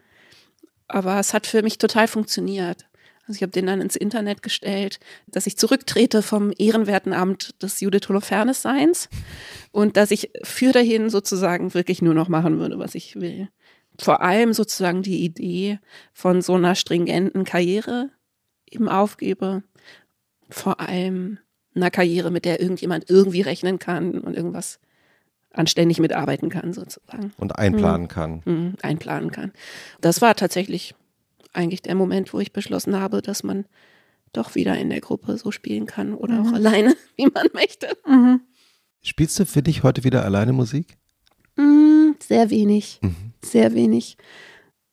Aber es hat für mich total funktioniert. Also ich habe den dann ins Internet gestellt, dass ich zurücktrete vom ehrenwerten Amt des Judith Holofernes Seins und dass ich für dahin sozusagen wirklich nur noch machen würde, was ich will. Vor allem sozusagen die Idee von so einer stringenten Karriere eben aufgebe. Vor allem einer Karriere, mit der irgendjemand irgendwie rechnen kann und irgendwas anständig mitarbeiten kann sozusagen. Und einplanen kann. Mhm, einplanen kann. Das war tatsächlich eigentlich der Moment, wo ich beschlossen habe, dass man doch wieder in der Gruppe so spielen kann oder auch alleine, wie man möchte. Mhm. Spielst du für dich heute wieder alleine Musik? Mm, sehr wenig, Mhm. sehr wenig.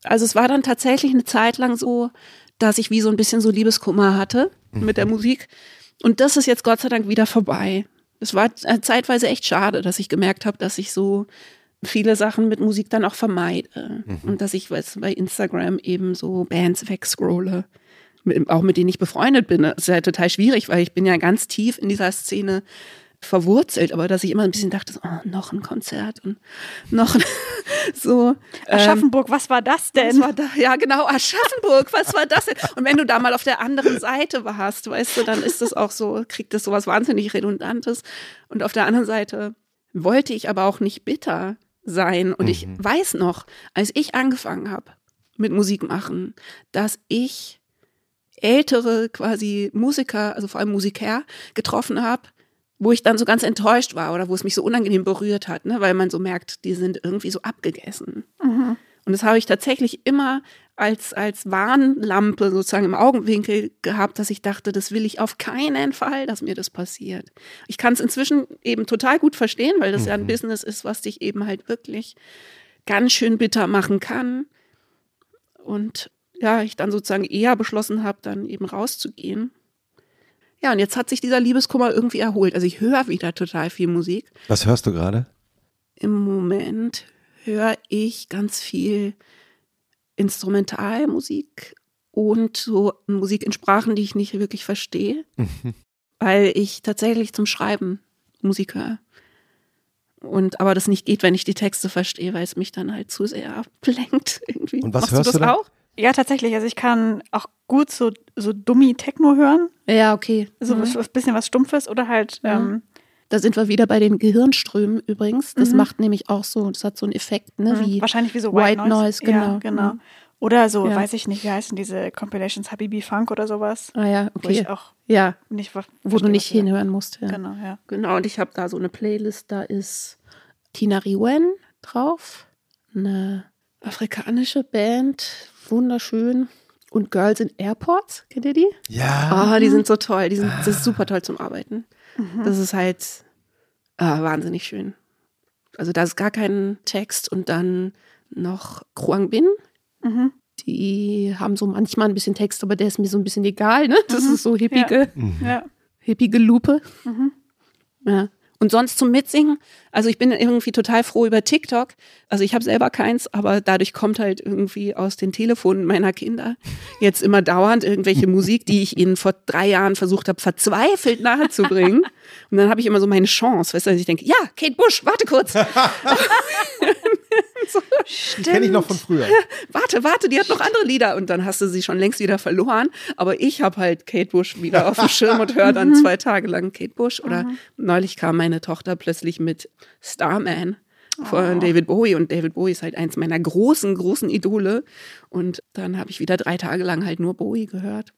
Also es war dann tatsächlich eine Zeit lang so, dass ich wie so ein bisschen so Liebeskummer hatte mit der Musik. Und das ist jetzt Gott sei Dank wieder vorbei. Es war äh, zeitweise echt schade, dass ich gemerkt habe, dass ich so viele Sachen mit Musik dann auch vermeide. Und dass ich weiß, bei Instagram eben so Bands wegscrolle, mit, auch mit denen ich befreundet bin. Das ist ja total schwierig, weil ich bin ja ganz tief in dieser Szene verwurzelt, aber dass ich immer ein bisschen dachte, oh, noch ein Konzert und noch so. Aschaffenburg, ähm, was war das denn? War da? Ja, genau, Aschaffenburg, was war das denn? Und wenn du da mal auf der anderen Seite warst, weißt du, dann ist das auch so, kriegt das sowas wahnsinnig Redundantes. Und auf der anderen Seite wollte ich aber auch nicht bitter sein. Und mhm. ich weiß noch, als ich angefangen habe mit Musik machen, dass ich ältere quasi Musiker, also vor allem Musiker, getroffen habe, wo ich dann so ganz enttäuscht war oder wo es mich so unangenehm berührt hat, ne? weil man so merkt, die sind irgendwie so abgegessen. Mhm. Und das habe ich tatsächlich immer als, als Warnlampe sozusagen im Augenwinkel gehabt, dass ich dachte, das will ich auf keinen Fall, dass mir das passiert. Ich kann es inzwischen eben total gut verstehen, weil das mhm. ja ein mhm. Business ist, was dich eben halt wirklich ganz schön bitter machen kann. Und ja, ich dann sozusagen eher beschlossen habe, dann eben rauszugehen. Ja, und jetzt hat sich dieser Liebeskummer irgendwie erholt. Also ich höre wieder total viel Musik. Was hörst du gerade? Im Moment höre ich ganz viel Instrumentalmusik und so Musik in Sprachen, die ich nicht wirklich verstehe, weil ich tatsächlich zum Schreiben Musik höre. Und aber das nicht geht, wenn ich die Texte verstehe, weil es mich dann halt zu sehr ablenkt irgendwie. Und was Machst hörst du das du auch? Ja, tatsächlich. Also ich kann auch gut so, so dummi Techno hören. Ja, okay. So mhm. ein bisschen was Stumpfes oder halt. Ja. Ähm, da sind wir wieder bei den Gehirnströmen übrigens. Das mhm. macht nämlich auch so, das hat so einen Effekt, ne? Mhm. Wie Wahrscheinlich wie so White, White Noise. Noise. genau. Ja, genau. Mhm. Oder so, ja. weiß ich nicht, wie heißen diese Compilations, Habibi Funk oder sowas. Ah ja, okay. Wo ich auch ja. nicht Wo du nicht hinhören musst. Ja. Genau, ja. Genau, und ich habe da so eine Playlist, da ist Tina Riwen drauf, eine afrikanische Band, wunderschön und Girls in Airports, kennt ihr die? Ja. Ah, oh, die sind so toll. Die sind, das ist super toll zum Arbeiten. Mhm. Das ist halt ah, wahnsinnig schön. Also da ist gar kein Text und dann noch Kruang Bin. Mhm. Die haben so manchmal ein bisschen Text, aber der ist mir so ein bisschen egal, ne? Das mhm. ist so hippige, ja. hippige Lupe. Mhm. Ja. Und sonst zum Mitsingen, also ich bin irgendwie total froh über TikTok. Also ich habe selber keins, aber dadurch kommt halt irgendwie aus den Telefonen meiner Kinder jetzt immer dauernd irgendwelche Musik, die ich ihnen vor drei Jahren versucht habe, verzweifelt nahezubringen. Und dann habe ich immer so meine Chance, weißt du, dass ich denke, ja, Kate Bush, warte kurz. so. Die kenne ich noch von früher. warte, warte, die hat noch andere Lieder und dann hast du sie schon längst wieder verloren. Aber ich habe halt Kate Bush wieder auf dem Schirm und höre dann zwei Tage lang Kate Bush. Oder mhm. neulich kam meine Tochter plötzlich mit Starman von oh. David Bowie und David Bowie ist halt eins meiner großen, großen Idole. Und dann habe ich wieder drei Tage lang halt nur Bowie gehört.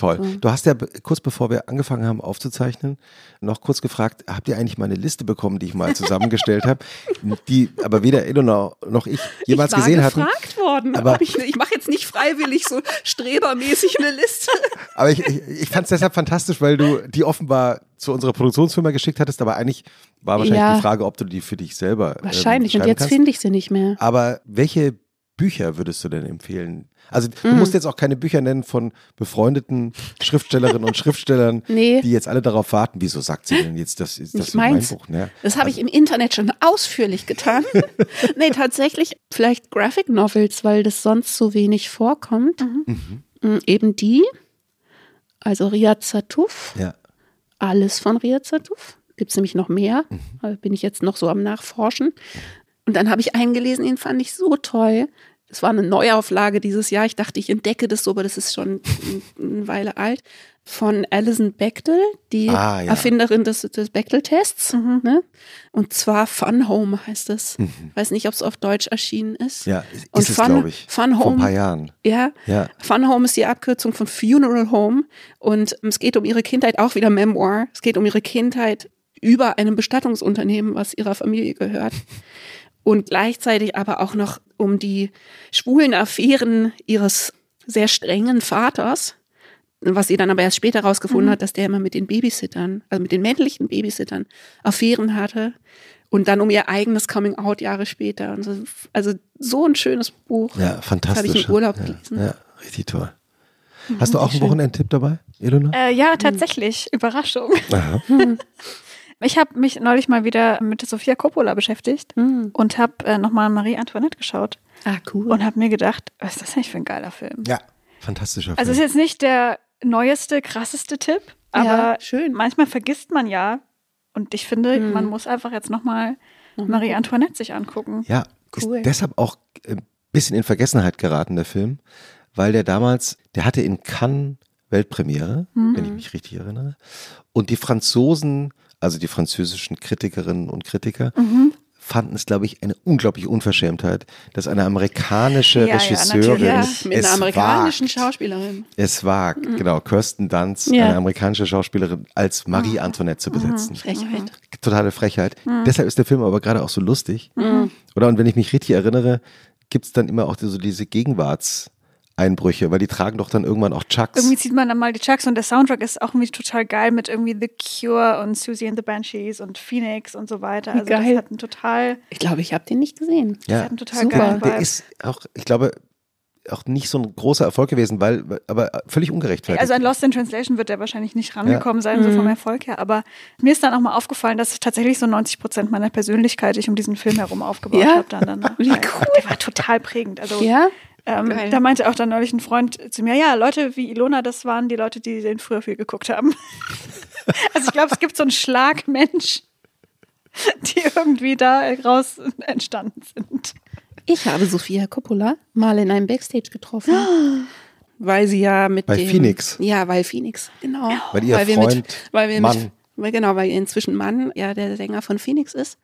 Toll. So. Du hast ja kurz bevor wir angefangen haben aufzuzeichnen, noch kurz gefragt, habt ihr eigentlich mal eine Liste bekommen, die ich mal zusammengestellt habe, die aber weder Eleanor noch ich jemals ich gesehen hatten. Ich war gefragt worden, aber ich, ich mache jetzt nicht freiwillig so strebermäßig eine Liste. aber ich, ich, ich fand es deshalb fantastisch, weil du die offenbar zu unserer Produktionsfirma geschickt hattest, aber eigentlich war wahrscheinlich ja. die Frage, ob du die für dich selber ähm, Wahrscheinlich, ähm, und jetzt finde ich sie nicht mehr. Aber welche Bücher würdest du denn empfehlen, also du mm. musst jetzt auch keine Bücher nennen von befreundeten Schriftstellerinnen und Schriftstellern, nee. die jetzt alle darauf warten. Wieso sagt sie denn jetzt, das ist das mein Buch? Ne? Das habe also, ich im Internet schon ausführlich getan. nee, tatsächlich vielleicht Graphic Novels, weil das sonst so wenig vorkommt. Mhm. Mhm. Eben die, also Riyad Satuf. Ja. Alles von Riyad Satuf. Gibt es nämlich noch mehr. Mhm. bin ich jetzt noch so am Nachforschen. Und dann habe ich einen gelesen, den fand ich so toll. Es war eine Neuauflage dieses Jahr. Ich dachte, ich entdecke das so, aber das ist schon eine Weile alt. Von Alison Bechtel, die ah, ja. Erfinderin des, des Bechtel-Tests. Mhm. Ne? Und zwar Fun Home heißt es. Mhm. Weiß nicht, ob es auf Deutsch erschienen ist. Ja, ist Und es, glaube ich. Fun Home, Vor ein paar Jahren. Ja, ja. Fun Home ist die Abkürzung von Funeral Home. Und es geht um ihre Kindheit, auch wieder Memoir. Es geht um ihre Kindheit über einem Bestattungsunternehmen, was ihrer Familie gehört und gleichzeitig aber auch noch um die schwulen Affären ihres sehr strengen Vaters, was sie dann aber erst später herausgefunden mhm. hat, dass der immer mit den Babysittern, also mit den männlichen Babysittern Affären hatte und dann um ihr eigenes Coming Out Jahre später. So, also so ein schönes Buch. Ja, fantastisch. Habe ich im Urlaub gelesen. Ja, richtig toll. Hast du auch einen Wochenendtipp dabei, Elona? Äh, ja, tatsächlich. Mhm. Überraschung. Aha. Ich habe mich neulich mal wieder mit Sofia Coppola beschäftigt mhm. und habe äh, nochmal Marie Antoinette geschaut. Ah, cool. Und habe mir gedacht, was ist das eigentlich für ein geiler Film? Ja. Fantastischer Film. Also es ist jetzt nicht der neueste, krasseste Tipp, aber Ja, schön. manchmal vergisst man ja. Und ich finde, Hm. man muss einfach jetzt nochmal Noch mal Marie. Antoinette sich angucken. Ja, Cool. ist deshalb auch ein bisschen in Vergessenheit geraten, der Film, weil der damals, der hatte in Cannes Weltpremiere, wenn ich mich richtig erinnere. Und die Franzosen, also die französischen Kritikerinnen und Kritiker, fanden es, glaube ich, eine unglaubliche Unverschämtheit, dass eine amerikanische Ja, Regisseurin. Ja, es mit einer amerikanischen wagt, Schauspielerin. es wagt, genau, Kirsten Dunst, Ja. eine amerikanische Schauspielerin, als Marie Antoinette zu besetzen. Frechheit. Totale Frechheit. Deshalb ist der Film aber gerade auch so lustig. Mhm. Oder und wenn ich mich richtig erinnere, gibt es dann immer auch so diese Gegenwartseinbrüche, weil die tragen doch dann irgendwann auch Chucks. Irgendwie sieht man dann mal die Chucks und der Soundtrack ist auch irgendwie total geil mit irgendwie The Cure und Susie and the Banshees und Phoenix und so weiter. Also Geil. das hat einen total, Ich glaube, ich habe den nicht gesehen. ja, hat einen total super. geilen der ist auch, ich glaube, auch nicht so ein großer Erfolg gewesen, weil, aber völlig ungerechtfertigt. Also an Lost in Translation wird der wahrscheinlich nicht rangekommen sein, so vom Erfolg her. Aber mir ist dann auch mal aufgefallen, dass tatsächlich so 90 Prozent meiner Persönlichkeit ich um diesen Film herum aufgebaut Ja? habe. Dann danach. Wie Weil cool. Der war total prägend. Also Ja? Ähm, da meinte auch dann neulich ein Freund zu mir, ja, Leute wie Ilona, das waren die Leute, die den früher viel geguckt haben. also ich glaube, es gibt so einen Schlagmensch, die irgendwie da raus entstanden sind. Ich habe Sophia Coppola mal in einem Backstage getroffen. Weil sie ja mit Bei dem, Phoenix. Ja, weil Phoenix, genau. Weil ihr wir Freund, mit, weil wir Mann. Mit, weil, genau, weil inzwischen Mann ja der Sänger von Phoenix ist.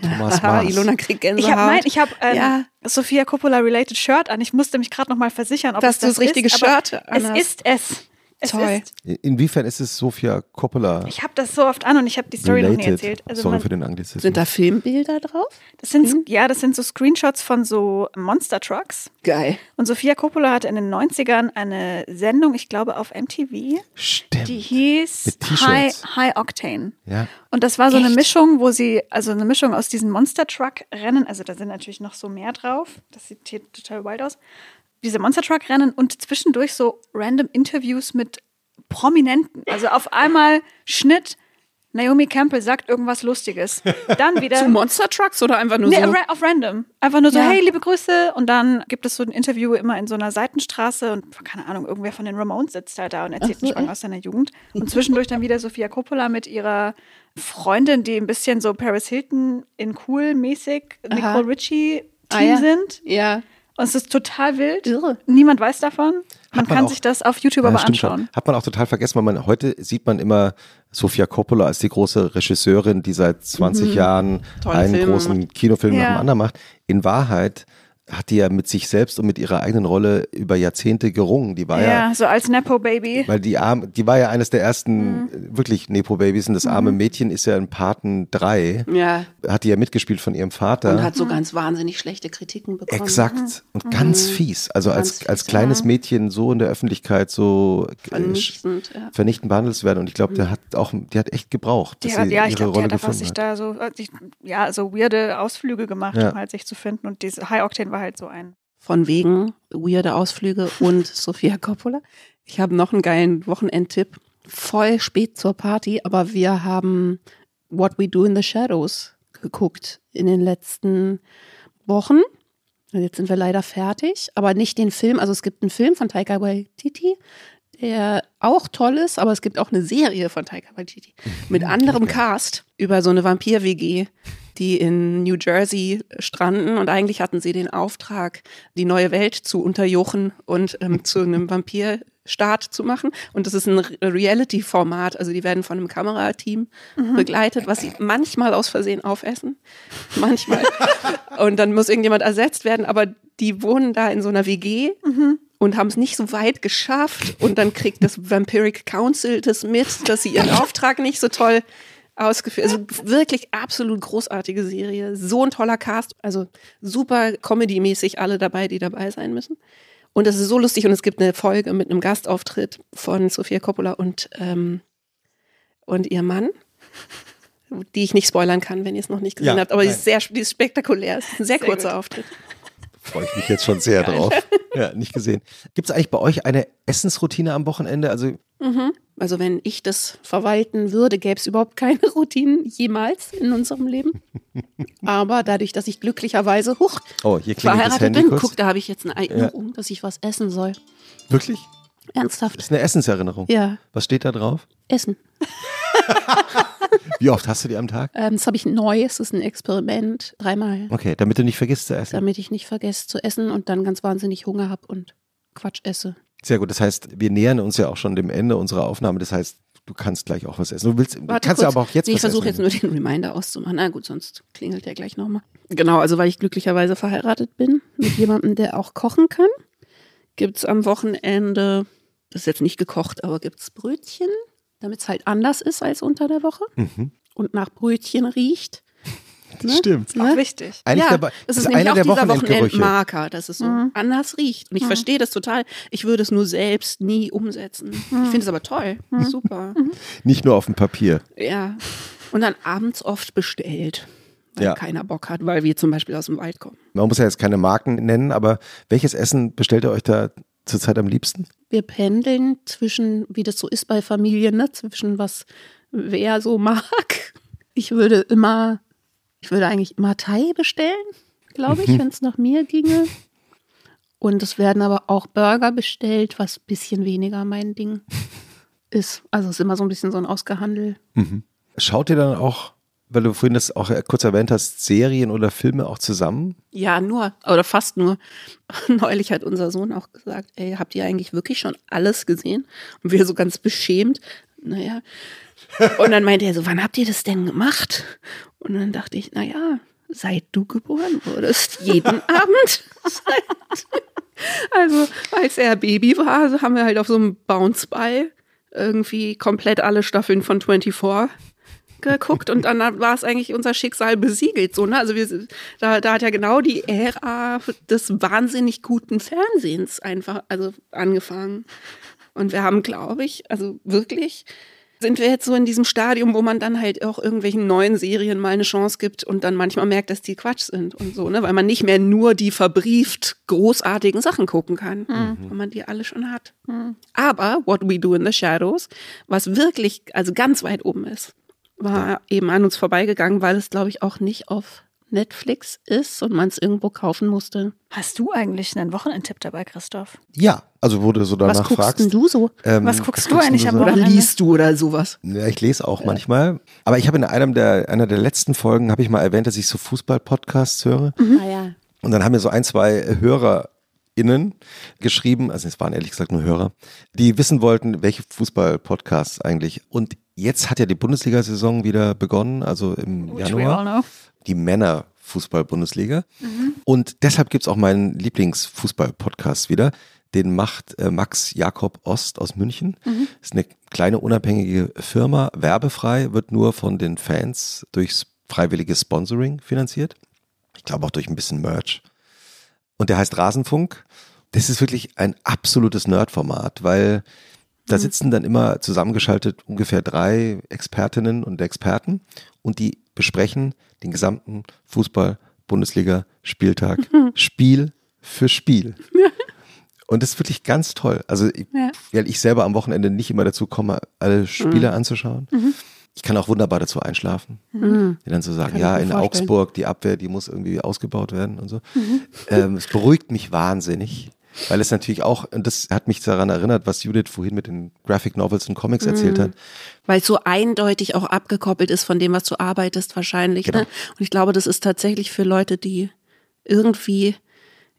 Thomas Maas. Ilona kriegt Gänsehaut. Ich habe mein, ich habe ein Ja. Sophia Coppola related Shirt an. Ich musste mich gerade noch mal versichern, ob Dass es du das das richtige ist, Shirt Es anhast. ist es. Es Toll. ist. Inwiefern ist es Sophia Coppola Ich habe das so oft an und ich habe die Story noch nie related? erzählt. Also Sorry man, für den Anglizismus. Sind da Filmbilder drauf? das sind ja, das sind so Screenshots von so Monster Trucks. Geil. Und Sophia Coppola hatte in den 90ern eine Sendung, ich glaube auf MTV, Stimmt. die hieß. High, High Octane. ja. Und das war so eine Echt? Mischung, wo sie, also eine Mischung aus diesen Monster Truck Rennen, also da sind natürlich noch so mehr drauf, das sieht hier total wild aus. Diese Monster Truck Rennen und zwischendurch so random Interviews mit Prominenten. Also auf einmal Schnitt, Naomi Campbell sagt irgendwas Lustiges. Dann wieder. Zu Monster Trucks oder einfach nur Nee, so? auf random. Einfach nur so, Ja. hey, liebe Grüße. Und dann gibt es so ein Interview immer in so einer Seitenstraße und keine Ahnung, irgendwer von den Ramones sitzt halt da und erzählt einen Schwang aus seiner Jugend. Und zwischendurch dann wieder Sophia Coppola mit ihrer Freundin, die ein bisschen so Paris Hilton in cool mäßig. Nicole Richie Team Ah, ja. sind. Ja. Und es ist total wild. Irre. Niemand weiß davon. Man, man kann auch- sich das auf YouTube Ja, aber schon. anschauen. Hat man auch total vergessen, weil man heute sieht man immer Sofia Coppola als die große Regisseurin, die seit 20 Jahren Mhm. Tolle einen Filme großen macht. Kinofilm nach Ja. dem anderen macht. In Wahrheit hat die ja mit sich selbst und mit ihrer eigenen Rolle über Jahrzehnte gerungen. Die war ja, Ja, so als Nepo-Baby. weil die arm, die war ja eines der ersten Mhm. äh, wirklich Nepo-Babys und das arme Mädchen ist ja in Paten 3, Ja. hat die ja mitgespielt von ihrem Vater. Und hat so ganz wahnsinnig schlechte Kritiken bekommen. Exakt. Und ganz fies. Also als, Ganz als fies, kleines Mädchen so in der Öffentlichkeit so äh, Vernichtend, ja. vernichtend behandelt zu werden. Und ich glaube, der hat auch, die hat echt gebraucht, dass Die hat, sie ja, ihre ich glaube, die Rolle hat einfach gefunden sich hat. da so, sich, ja, so weirde Ausflüge gemacht, Ja. um halt sich zu finden. Und diese High Octane war halt so ein. Von wegen weirde Ausflüge und Sophia Coppola. Ich habe noch einen geilen Wochenendtipp. Voll spät zur Party, aber wir haben What We Do in the Shadows geguckt in den letzten Wochen. Jetzt sind wir leider fertig, aber nicht den Film. Also es gibt einen Film von Taika Waititi, der auch toll ist, aber es gibt auch eine Serie von Taika Waititi mit anderem Cast über so eine Vampir-WG, die in New Jersey stranden und eigentlich hatten sie den Auftrag, die neue Welt zu unterjochen und ähm, zu einem Vampirstaat zu machen. Und das ist ein Re- Reality-Format, also die werden von einem Kamerateam begleitet, was sie manchmal aus Versehen aufessen, manchmal. und dann muss irgendjemand ersetzt werden, aber die wohnen da in so einer WG und haben es nicht so weit geschafft und dann kriegt das Vampiric Council das mit, dass sie ihren Auftrag nicht so toll ausgeführt. Also wirklich absolut großartige Serie, so ein toller Cast, also super Comedy-mäßig alle dabei, die dabei sein müssen. Und es ist so lustig und es gibt eine Folge mit einem Gastauftritt von Sofia Coppola und ähm, und ihr Mann, die ich nicht spoilern kann, wenn ihr es noch nicht gesehen Ja, habt, aber die ist sehr, die ist spektakulär. Ist ein sehr, Sehr kurzer gut. Auftritt. Freue ich mich jetzt schon sehr drauf. Ja, nicht gesehen. Gibt es eigentlich bei euch eine Essensroutine am Wochenende? Also Mhm. Also wenn ich das verwalten würde, gäbe es überhaupt keine Routinen jemals in unserem Leben. Aber dadurch, dass ich glücklicherweise hoch Oh, verheiratet bin, guck, da habe ich jetzt eine Erinnerung, dass ich was essen soll. Wirklich? Ernsthaft. Das ist eine Essenserinnerung. Ja, Was steht da drauf? Essen. Wie oft hast du die am Tag? Ähm, das habe ich neu, es ist ein Experiment, dreimal, Okay, damit du nicht vergisst zu essen. damit ich nicht vergesse zu essen und dann ganz wahnsinnig Hunger habe und Quatsch esse. Sehr gut. Das heißt, wir nähern uns ja auch schon dem Ende unserer Aufnahme. Das heißt, du kannst gleich auch was essen. Du willst, Warte kannst ja kurz. aber auch jetzt nee, Ich versuche jetzt nur den Reminder auszumachen. Na gut, sonst klingelt der gleich nochmal. Genau, also weil ich glücklicherweise verheiratet bin mit jemandem, der auch kochen kann, gibt es am Wochenende, das ist jetzt nicht gekocht, aber gibt es Brötchen, damit es halt anders ist als unter der Woche Mhm. und nach Brötchen riecht. Ne? Stimmt. Ist auch wichtig. Eigentlich ja, der, das ist, ist nämlich einer auch der dieser. Wochenendmarker, dass es so anders riecht. Und ich verstehe das total. Ich würde es nur selbst nie umsetzen. Ich finde es aber toll. Super. Nicht nur auf dem Papier. Ja. Und dann abends oft bestellt, weil Ja. keiner Bock hat, weil wir zum Beispiel aus dem Wald kommen. Man muss ja jetzt keine Marken nennen, aber welches Essen bestellt ihr euch da zurzeit am liebsten? Wir pendeln zwischen, wie das so ist bei Familien, ne? zwischen was wer so mag. Ich würde immer, ich würde eigentlich immer Thai bestellen, glaube ich, wenn es nach mir ginge. Und es werden aber auch Burger bestellt, was ein bisschen weniger mein Ding ist. Also es ist immer so ein bisschen so ein Ausgehandel. Schaut ihr dann auch, weil du vorhin das auch kurz erwähnt hast, Serien oder Filme auch zusammen? Ja, nur, oder fast nur. Neulich hat unser Sohn auch gesagt, ey, habt ihr eigentlich wirklich schon alles gesehen? Und wir so ganz beschämt, naja. Und dann meinte er so, wann habt ihr das denn gemacht? Und dann dachte ich, naja, seit du geboren wurdest, jeden Abend. also, als er Baby war, haben wir halt auf so einem Bounceball irgendwie komplett alle Staffeln von 24 geguckt und dann war es eigentlich unser Schicksal besiegelt. So, ne? Also wir, da, da hat ja genau die Ära des wahnsinnig guten Fernsehens einfach also angefangen. Und wir haben, glaube ich, also wirklich sind wir jetzt so in diesem Stadium, wo man dann halt auch irgendwelchen neuen Serien mal eine Chance gibt und dann manchmal merkt, dass die Quatsch sind und so, ne? Weil man nicht mehr nur die verbrieft großartigen Sachen gucken kann, weil man die alle schon hat. Aber What We Do in the Shadows, was wirklich, also ganz weit oben ist, war eben an uns vorbeigegangen, weil es, glaube ich, auch nicht auf Netflix ist und man es irgendwo kaufen musste. Hast du eigentlich einen Wochenendtipp dabei, Christoph? Ja, also du so danach Was guckst fragst. denn du so? ähm, Was guckst was du eigentlich am so? Oder Wochenende? liest du oder sowas? Ja, ich lese auch manchmal. Aber ich habe in einem der, einer der letzten Folgen, habe ich mal erwähnt, dass ich so Fußball-Podcasts höre. Naja. Und dann haben mir so ein, zwei HörerInnen geschrieben, also es waren ehrlich gesagt nur Hörer, die wissen wollten, welche Fußball-Podcasts eigentlich. Und jetzt hat ja die Bundesliga-Saison wieder begonnen, also im Which all Januar. Die Männer-Fußball-Bundesliga. Und deshalb gibt's auch meinen Lieblings-Fußball-Podcast wieder. Den macht äh, Max Jakob Ost aus München. Ist eine kleine unabhängige Firma, werbefrei, wird nur von den Fans durchs freiwillige Sponsoring finanziert. Ich glaube auch durch ein bisschen Merch. Und der heißt Rasenfunk. Das ist wirklich ein absolutes Nerdformat, weil da sitzen dann immer zusammengeschaltet ungefähr drei Expertinnen und Experten und die besprechen den gesamten Fußball-Bundesliga-Spieltag Spiel für Spiel. Und das ist wirklich ganz toll. Also, ich, Ja. weil ich selber am Wochenende nicht immer dazu komme, alle Spiele anzuschauen. Ich kann auch wunderbar dazu einschlafen. Mhm. Die dann so sagen, Kann ja, in vorstellen. Augsburg, die Abwehr, die muss irgendwie ausgebaut werden und so. Mhm. Ähm, es beruhigt mich wahnsinnig, weil es natürlich auch, und das hat mich daran erinnert, was Judith vorhin mit den Graphic Novels und Comics erzählt hat. Weil es so eindeutig auch abgekoppelt ist von dem, was du arbeitest wahrscheinlich. Genau. Ne? Und ich glaube, das ist tatsächlich für Leute, die irgendwie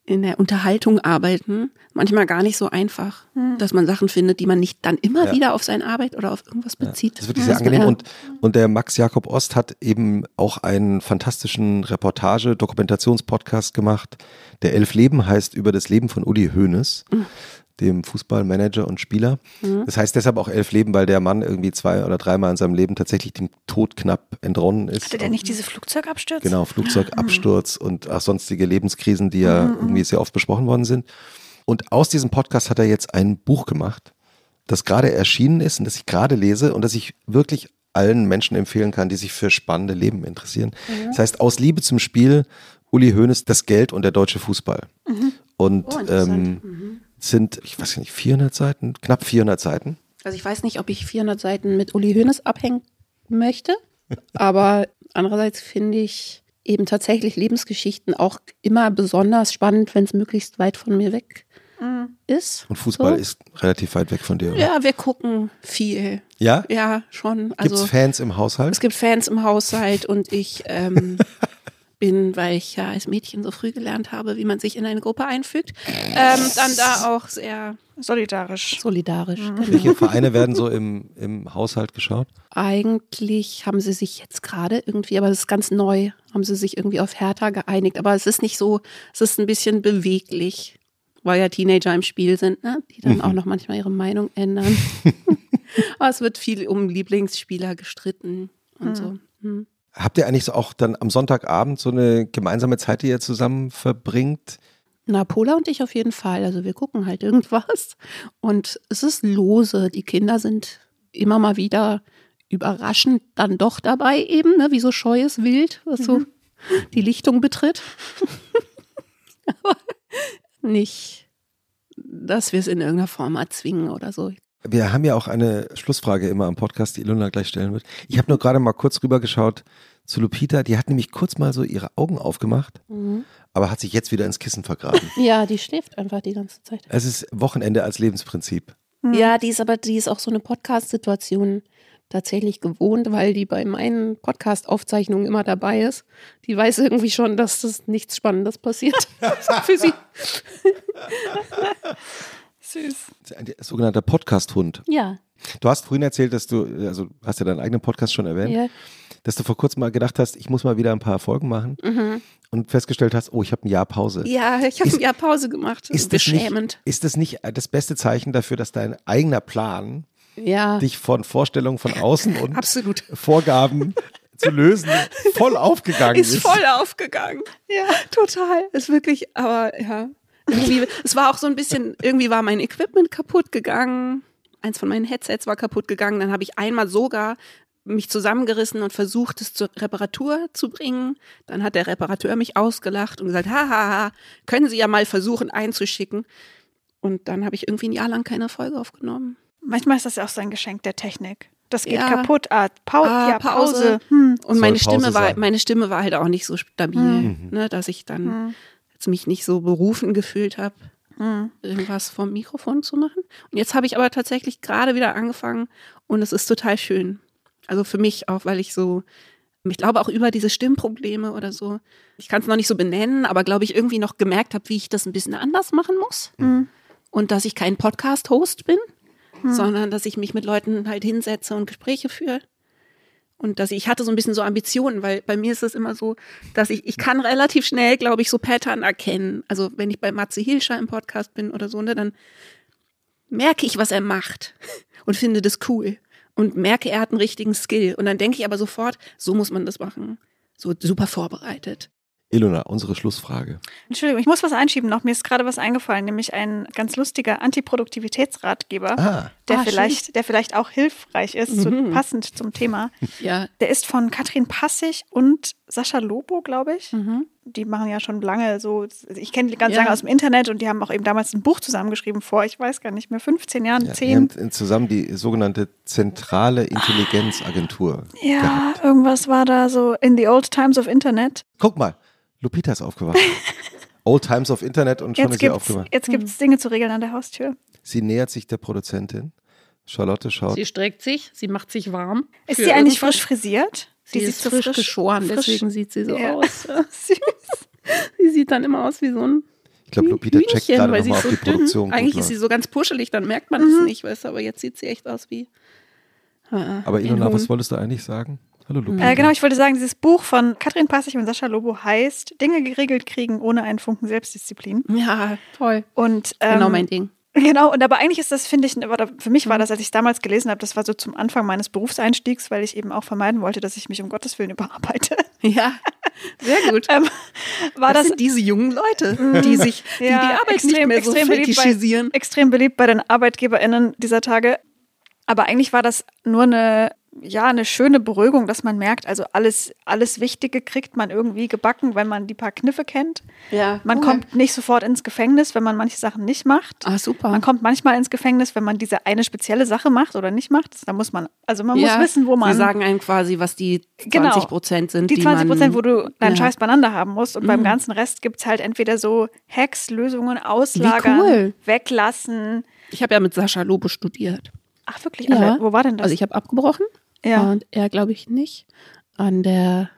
in der Unterhaltung arbeiten, manchmal gar nicht so einfach, dass man Sachen findet, die man nicht dann immer Ja. wieder auf seine Arbeit oder auf irgendwas bezieht. Das ist wirklich sehr Ja. angenehm. Und, und der Max Jakob Ost hat eben auch einen fantastischen Reportage-Dokumentationspodcast gemacht. Der Elf Leben heißt über das Leben von Uli Hoeneß, dem Fußballmanager und Spieler. Das heißt deshalb auch Elf Leben, weil der Mann irgendwie zwei oder dreimal in seinem Leben tatsächlich dem Tod knapp entronnen ist. Hatte der nicht diese Flugzeugabstürze? Genau, Flugzeugabsturz und auch sonstige Lebenskrisen, die ja irgendwie sehr oft besprochen worden sind. Und aus diesem Podcast hat er jetzt ein Buch gemacht, das gerade erschienen ist und das ich gerade lese und das ich wirklich allen Menschen empfehlen kann, die sich für spannende Leben interessieren. Das heißt, aus Liebe zum Spiel Uli Hoeneß, das Geld und der deutsche Fußball. Und Oh, ähm, sind, ich weiß nicht, 400 Seiten, knapp 400 Seiten. Also ich weiß nicht, ob ich 400 Seiten mit Uli Hoeneß abhängen möchte, aber andererseits finde ich eben tatsächlich Lebensgeschichten auch immer besonders spannend, wenn es möglichst weit von mir weg ist. Und Fußball So. ist relativ weit weg von dir. oder? Ja, wir gucken viel. Ja? Ja, schon. Gibt Also es Fans im Haushalt? es gibt Fans im Haushalt und ich ähm, bin, weil ich ja als Mädchen so früh gelernt habe, wie man sich in eine Gruppe einfügt, ähm, dann da auch sehr Solidarisch. solidarisch. Genau. Welche Vereine werden so im, im Haushalt geschaut? Eigentlich haben sie sich jetzt gerade irgendwie, aber das ist ganz neu, haben sie sich irgendwie auf Hertha geeinigt. Aber es ist nicht so, es ist ein bisschen beweglich, weil ja Teenager im Spiel sind, ne? die dann auch noch manchmal ihre Meinung ändern. aber es wird viel um Lieblingsspieler gestritten und so. Habt ihr eigentlich so auch dann am Sonntagabend so eine gemeinsame Zeit, die ihr zusammen verbringt? Na, Pola und ich auf jeden Fall. Also wir gucken halt irgendwas. Und es ist lose. Die Kinder sind immer mal wieder überraschend dann doch dabei eben, ne? wie so scheues Wild, was so die Lichtung betritt. Aber nicht, dass wir es in irgendeiner Form erzwingen oder so. Wir haben ja auch eine Schlussfrage immer am Podcast, die Ilona gleich stellen wird. Ich habe nur gerade mal kurz rübergeschaut zu Lupita. Die hat nämlich kurz mal so ihre Augen aufgemacht, aber hat sich jetzt wieder ins Kissen vergraben. Ja, die schläft einfach die ganze Zeit. es ist Wochenende als Lebensprinzip. Ja, die ist aber, die ist auch so eine Podcast-Situation tatsächlich gewohnt, weil die bei meinen Podcast-Aufzeichnungen immer dabei ist. Die weiß irgendwie schon, dass das nichts Spannendes passiert für sie. Süß. Ein sogenannter Podcast-Hund. Ja, Du hast vorhin erzählt, dass du, also hast ja deinen eigenen Podcast schon erwähnt, ja. Dass du vor kurzem mal gedacht hast, ich muss mal wieder ein paar Folgen machen und festgestellt hast, oh, ich habe ein Jahr Pause. Mhm. ja ich habe ein Jahr Pause gemacht. Ist das, Beschämend. nicht, ist das nicht das beste Zeichen dafür, dass dein eigener Plan Ja, dich von Vorstellungen von außen und absolut. Vorgaben zu lösen voll aufgegangen ist? Ist voll aufgegangen. Ja, total. Ist wirklich, aber ja. Irgendwie, es war auch so ein bisschen, irgendwie war mein Equipment kaputt gegangen. Eins von meinen Headsets war kaputt gegangen. Dann habe ich einmal sogar mich zusammengerissen und versucht, es zur Reparatur zu bringen. Dann hat der Reparateur mich ausgelacht und gesagt, haha, können Sie ja mal versuchen einzuschicken. Und dann habe ich irgendwie ein Jahr lang keine Folge aufgenommen. Manchmal ist das ja auch so ein Geschenk der Technik. Das geht Ja. kaputt. Ah, Pau Ah, ja, Pause. Pause. Hm. Und Soll meine Pause Stimme war, sein. meine Stimme war halt auch nicht so stabil, Mhm. ne, dass ich dann Hm. jetzt mich nicht so berufen gefühlt habe, Hm. irgendwas vom Mikrofon zu machen. Und jetzt habe ich aber tatsächlich gerade wieder angefangen und es ist total schön. Also für mich auch, weil ich so, ich glaube auch über diese Stimmprobleme oder so, ich kann es noch nicht so benennen, aber glaube ich irgendwie noch gemerkt habe, wie ich das ein bisschen anders machen muss. Hm. Und dass ich kein Podcast-Host bin, sondern dass ich mich mit Leuten halt hinsetze und Gespräche führe. Und dass ich, ich hatte so ein bisschen so Ambitionen, weil bei mir ist es immer so, dass ich, ich kann relativ schnell, glaube ich, so Pattern erkennen. Also wenn ich bei Matze Hilscher im Podcast bin oder so, ne, dann merke ich, was er macht und finde das cool und merke, er hat einen richtigen Skill. Und dann denke ich aber sofort, so muss man das machen. So super vorbereitet. Ilona, unsere Schlussfrage. Entschuldigung, ich muss was einschieben noch. Mir ist gerade was eingefallen, nämlich ein ganz lustiger Antiproduktivitätsratgeber, Ah, der, Ah, vielleicht, der vielleicht auch hilfreich ist, zu, Mhm. passend zum Thema. Ja. Der ist von Katrin Passig und Sascha Lobo, glaube ich. Mhm. Die machen ja schon lange so, ich kenne die ganz Ja. lange aus dem Internet und die haben auch eben damals ein Buch zusammengeschrieben vor, ich weiß gar nicht mehr, 15 Jahren, ja, wir 10. haben zusammen die sogenannte zentrale Intelligenzagentur Ja, gehabt. irgendwas war da so in the old times of Internet. Guck mal, Lupita ist aufgewacht. Old Times of Internet und schon Jetzt ist sie aufgewacht. jetzt gibt's Dinge zu regeln an der Haustür. Sie nähert sich der Produzentin. Charlotte schaut. Sie streckt sich, sie macht sich warm. Ist sie eigentlich irgendwas. frisch frisiert? Sie Die ist so frisch, geschoren, frisch- deswegen sieht sie so Ja. aus. Süß. Sie sieht dann immer aus wie so ein Ich glaube, Lupita checkt Hühnchen, gerade weil sie nochmal ist auf so die dünn. Produktion. gut Eigentlich ist sie so ganz puschelig, dann merkt man es nicht, weißt du, aber jetzt sieht sie echt aus wie. Ah, Aber Ilona, was wolltest du eigentlich sagen? Hallo Lupita. Äh, genau, ich wollte sagen, dieses Buch von Katrin Passig und Sascha Lobo heißt Dinge geregelt kriegen ohne einen Funken Selbstdisziplin. Ja, toll. Und ähm, genau mein Ding. Genau, und aber eigentlich ist das, finde ich, oder für mich war das, als ich es damals gelesen habe, das war so zum Anfang meines Berufseinstiegs, weil ich eben auch vermeiden wollte, dass ich mich um Gottes Willen überarbeite. Ja, sehr gut. Ähm, war das das, sind diese jungen Leute, die sich die, Ja, die Arbeit nicht extrem- mehr so extrem beliebt bei- fetischisieren. extrem beliebt bei den ArbeitgeberInnen dieser Tage. Aber eigentlich war das nur eine ja, eine schöne Beruhigung, dass man merkt, also alles, alles Wichtige kriegt man irgendwie gebacken, wenn man die paar Kniffe kennt. Ja. Man kommt nicht sofort ins Gefängnis, wenn man manche Sachen nicht macht. Ah, super. Man kommt manchmal ins Gefängnis, wenn man diese eine spezielle Sache macht oder nicht macht. Da muss man, also man muss wissen, wo man. Sie sagen einem quasi, was die 20 Genau. Prozent sind. die 20 Prozent, wo du deinen ja. Scheiß beieinander haben musst. Und beim Mhm. ganzen Rest gibt es halt entweder so Hacks, Lösungen, auslagern, cool. weglassen. Ich habe ja mit Sascha Lobo studiert. Ach, wirklich? Ja. Also, wo war denn das? Also ich habe abgebrochen ja. und er glaube ich nicht. An der,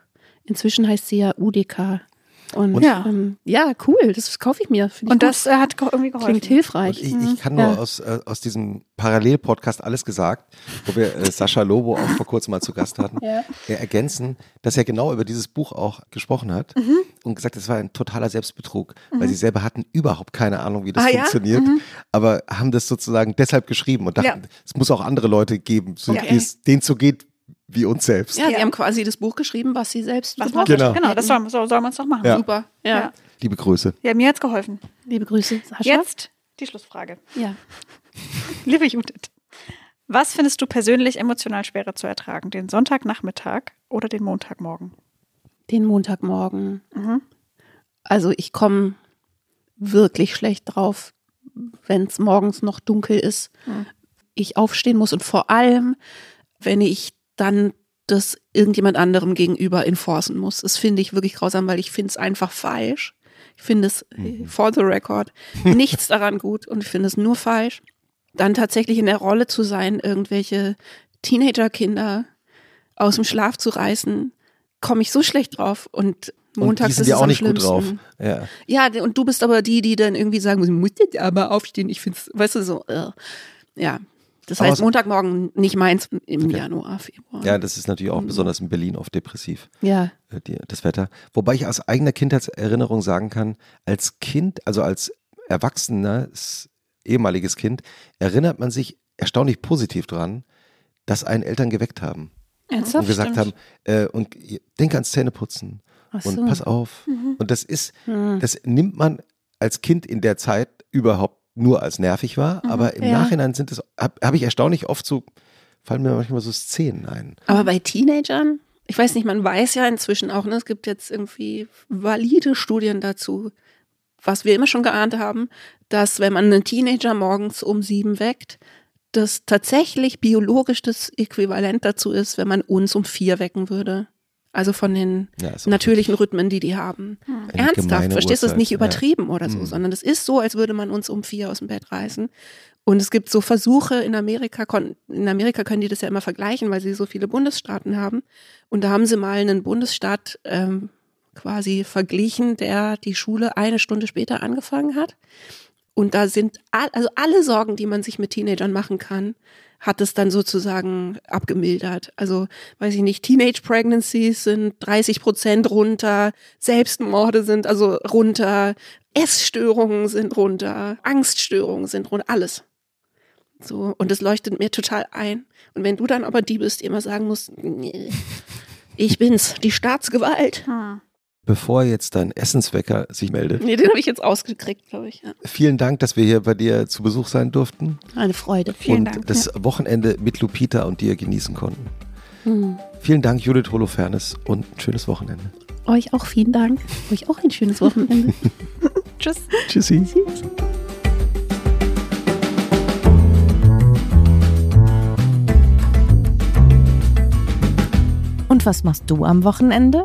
inzwischen heißt sie ja UDK. Und, Und- Ja. ähm, ja, cool, das kaufe ich mir. Ich Und gut. das äh, hat ge- irgendwie geholfen. klingt hilfreich. Ich, ich kann nur Ja. aus, äh, aus diesem Parallel-Podcast alles gesagt, wo wir äh, Sascha Lobo auch vor kurzem mal zu Gast hatten, Ja. äh, ergänzen, dass er genau über dieses Buch auch gesprochen hat Mhm. und gesagt, es war ein totaler Selbstbetrug, weil sie selber hatten überhaupt keine Ahnung, wie das Ah, ja? funktioniert, Mhm. aber haben das sozusagen deshalb geschrieben und dachten, es muss auch andere Leute geben, so Okay. wie es denen so geht wie uns selbst. Ja, Ja. sie haben quasi das Buch geschrieben, was sie selbst Was gebraucht Genau. genau. das soll, so soll man es doch machen. Ja. Super. Ja. Ja. Liebe Grüße. Ja, mir hat es geholfen. Liebe Grüße, Sascha. Jetzt die Schlussfrage. Ja. Liebe Judith, was findest du persönlich emotional schwerer zu ertragen? Den Sonntagnachmittag oder den Montagmorgen? Den Montagmorgen. Mhm. Also ich komme wirklich schlecht drauf, wenn es morgens noch dunkel ist. Mhm. Ich aufstehen muss und vor allem, wenn ich dann das irgendjemand anderem gegenüber enforcen muss. Das finde ich wirklich grausam, weil ich finde es einfach falsch. Ich finde es, äh, for the record, nichts daran gut und ich finde es nur falsch. Dann tatsächlich in der Rolle zu sein, irgendwelche Teenagerkinder aus dem Schlaf zu reißen, komme ich so schlecht drauf. Und montags und die sind ist ja es auch am nicht gut drauf. schlimmsten. Ja. Ja, und du bist aber die, die dann irgendwie sagen, muss jetzt aber aufstehen. Ich finde es, weißt du, so, äh, ja. Das heißt, Montagmorgen nicht meins im Okay. Januar, Februar. ja, das ist natürlich Mhm. auch besonders in Berlin oft depressiv. ja. äh, das Wetter. Wobei ich aus eigener Kindheitserinnerung sagen kann, als Kind, also als erwachsenes, ehemaliges Kind, erinnert man sich erstaunlich positiv dran, dass einen Eltern geweckt haben Ernsthaft? und gesagt stimmt. haben, äh, und denk ans Zähneputzen Ach und so. pass auf. Mhm. Und das ist, Hm. das nimmt man als Kind in der Zeit überhaupt nur als nervig wahr, aber im ja. Nachhinein sind es, habe hab ich erstaunlich oft so, fallen mir manchmal so Szenen ein. Aber bei Teenagern, ich weiß nicht, man weiß ja inzwischen auch, ne, es gibt jetzt irgendwie valide Studien dazu, was wir immer schon geahnt haben, dass wenn man einen Teenager morgens um sieben weckt, das tatsächlich biologisch das Äquivalent dazu ist, wenn man uns um vier wecken würde. Also von den Ja, natürlichen Rhythmen, die die haben. eine Ernsthaft, verstehst du es nicht ja. übertrieben oder so, Mhm. sondern es ist so, als würde man uns um vier aus dem Bett reißen. Und es gibt so Versuche in Amerika, in Amerika können die das ja immer vergleichen, weil sie so viele Bundesstaaten haben. Und da haben sie mal einen Bundesstaat ähm, quasi verglichen, der die Schule eine Stunde später angefangen hat. Und da sind all, also alle Sorgen, die man sich mit Teenagern machen kann, hat es dann sozusagen abgemildert. Also, weiß ich nicht, Teenage Pregnancies sind 30 Prozent runter, Selbstmorde sind also runter, Essstörungen sind runter, Angststörungen sind runter, alles. So, und das leuchtet mir total ein. Und wenn du dann aber die bist, die immer sagen musst, nee, ich bin's, die Staatsgewalt. Hm. Bevor jetzt dein Essenswecker sich meldet, Nee, den habe ich jetzt ausgekriegt, glaube ich. Ja. vielen Dank, dass wir hier bei dir zu Besuch sein durften. Eine Freude. Vielen und Dank. das Wochenende mit Lupita und dir genießen konnten. Hm. Vielen Dank, Judith Holofernes und ein schönes Wochenende. Euch auch vielen Dank. Euch auch ein schönes Wochenende. Tschüss. Tschüssi. Und was machst du am Wochenende?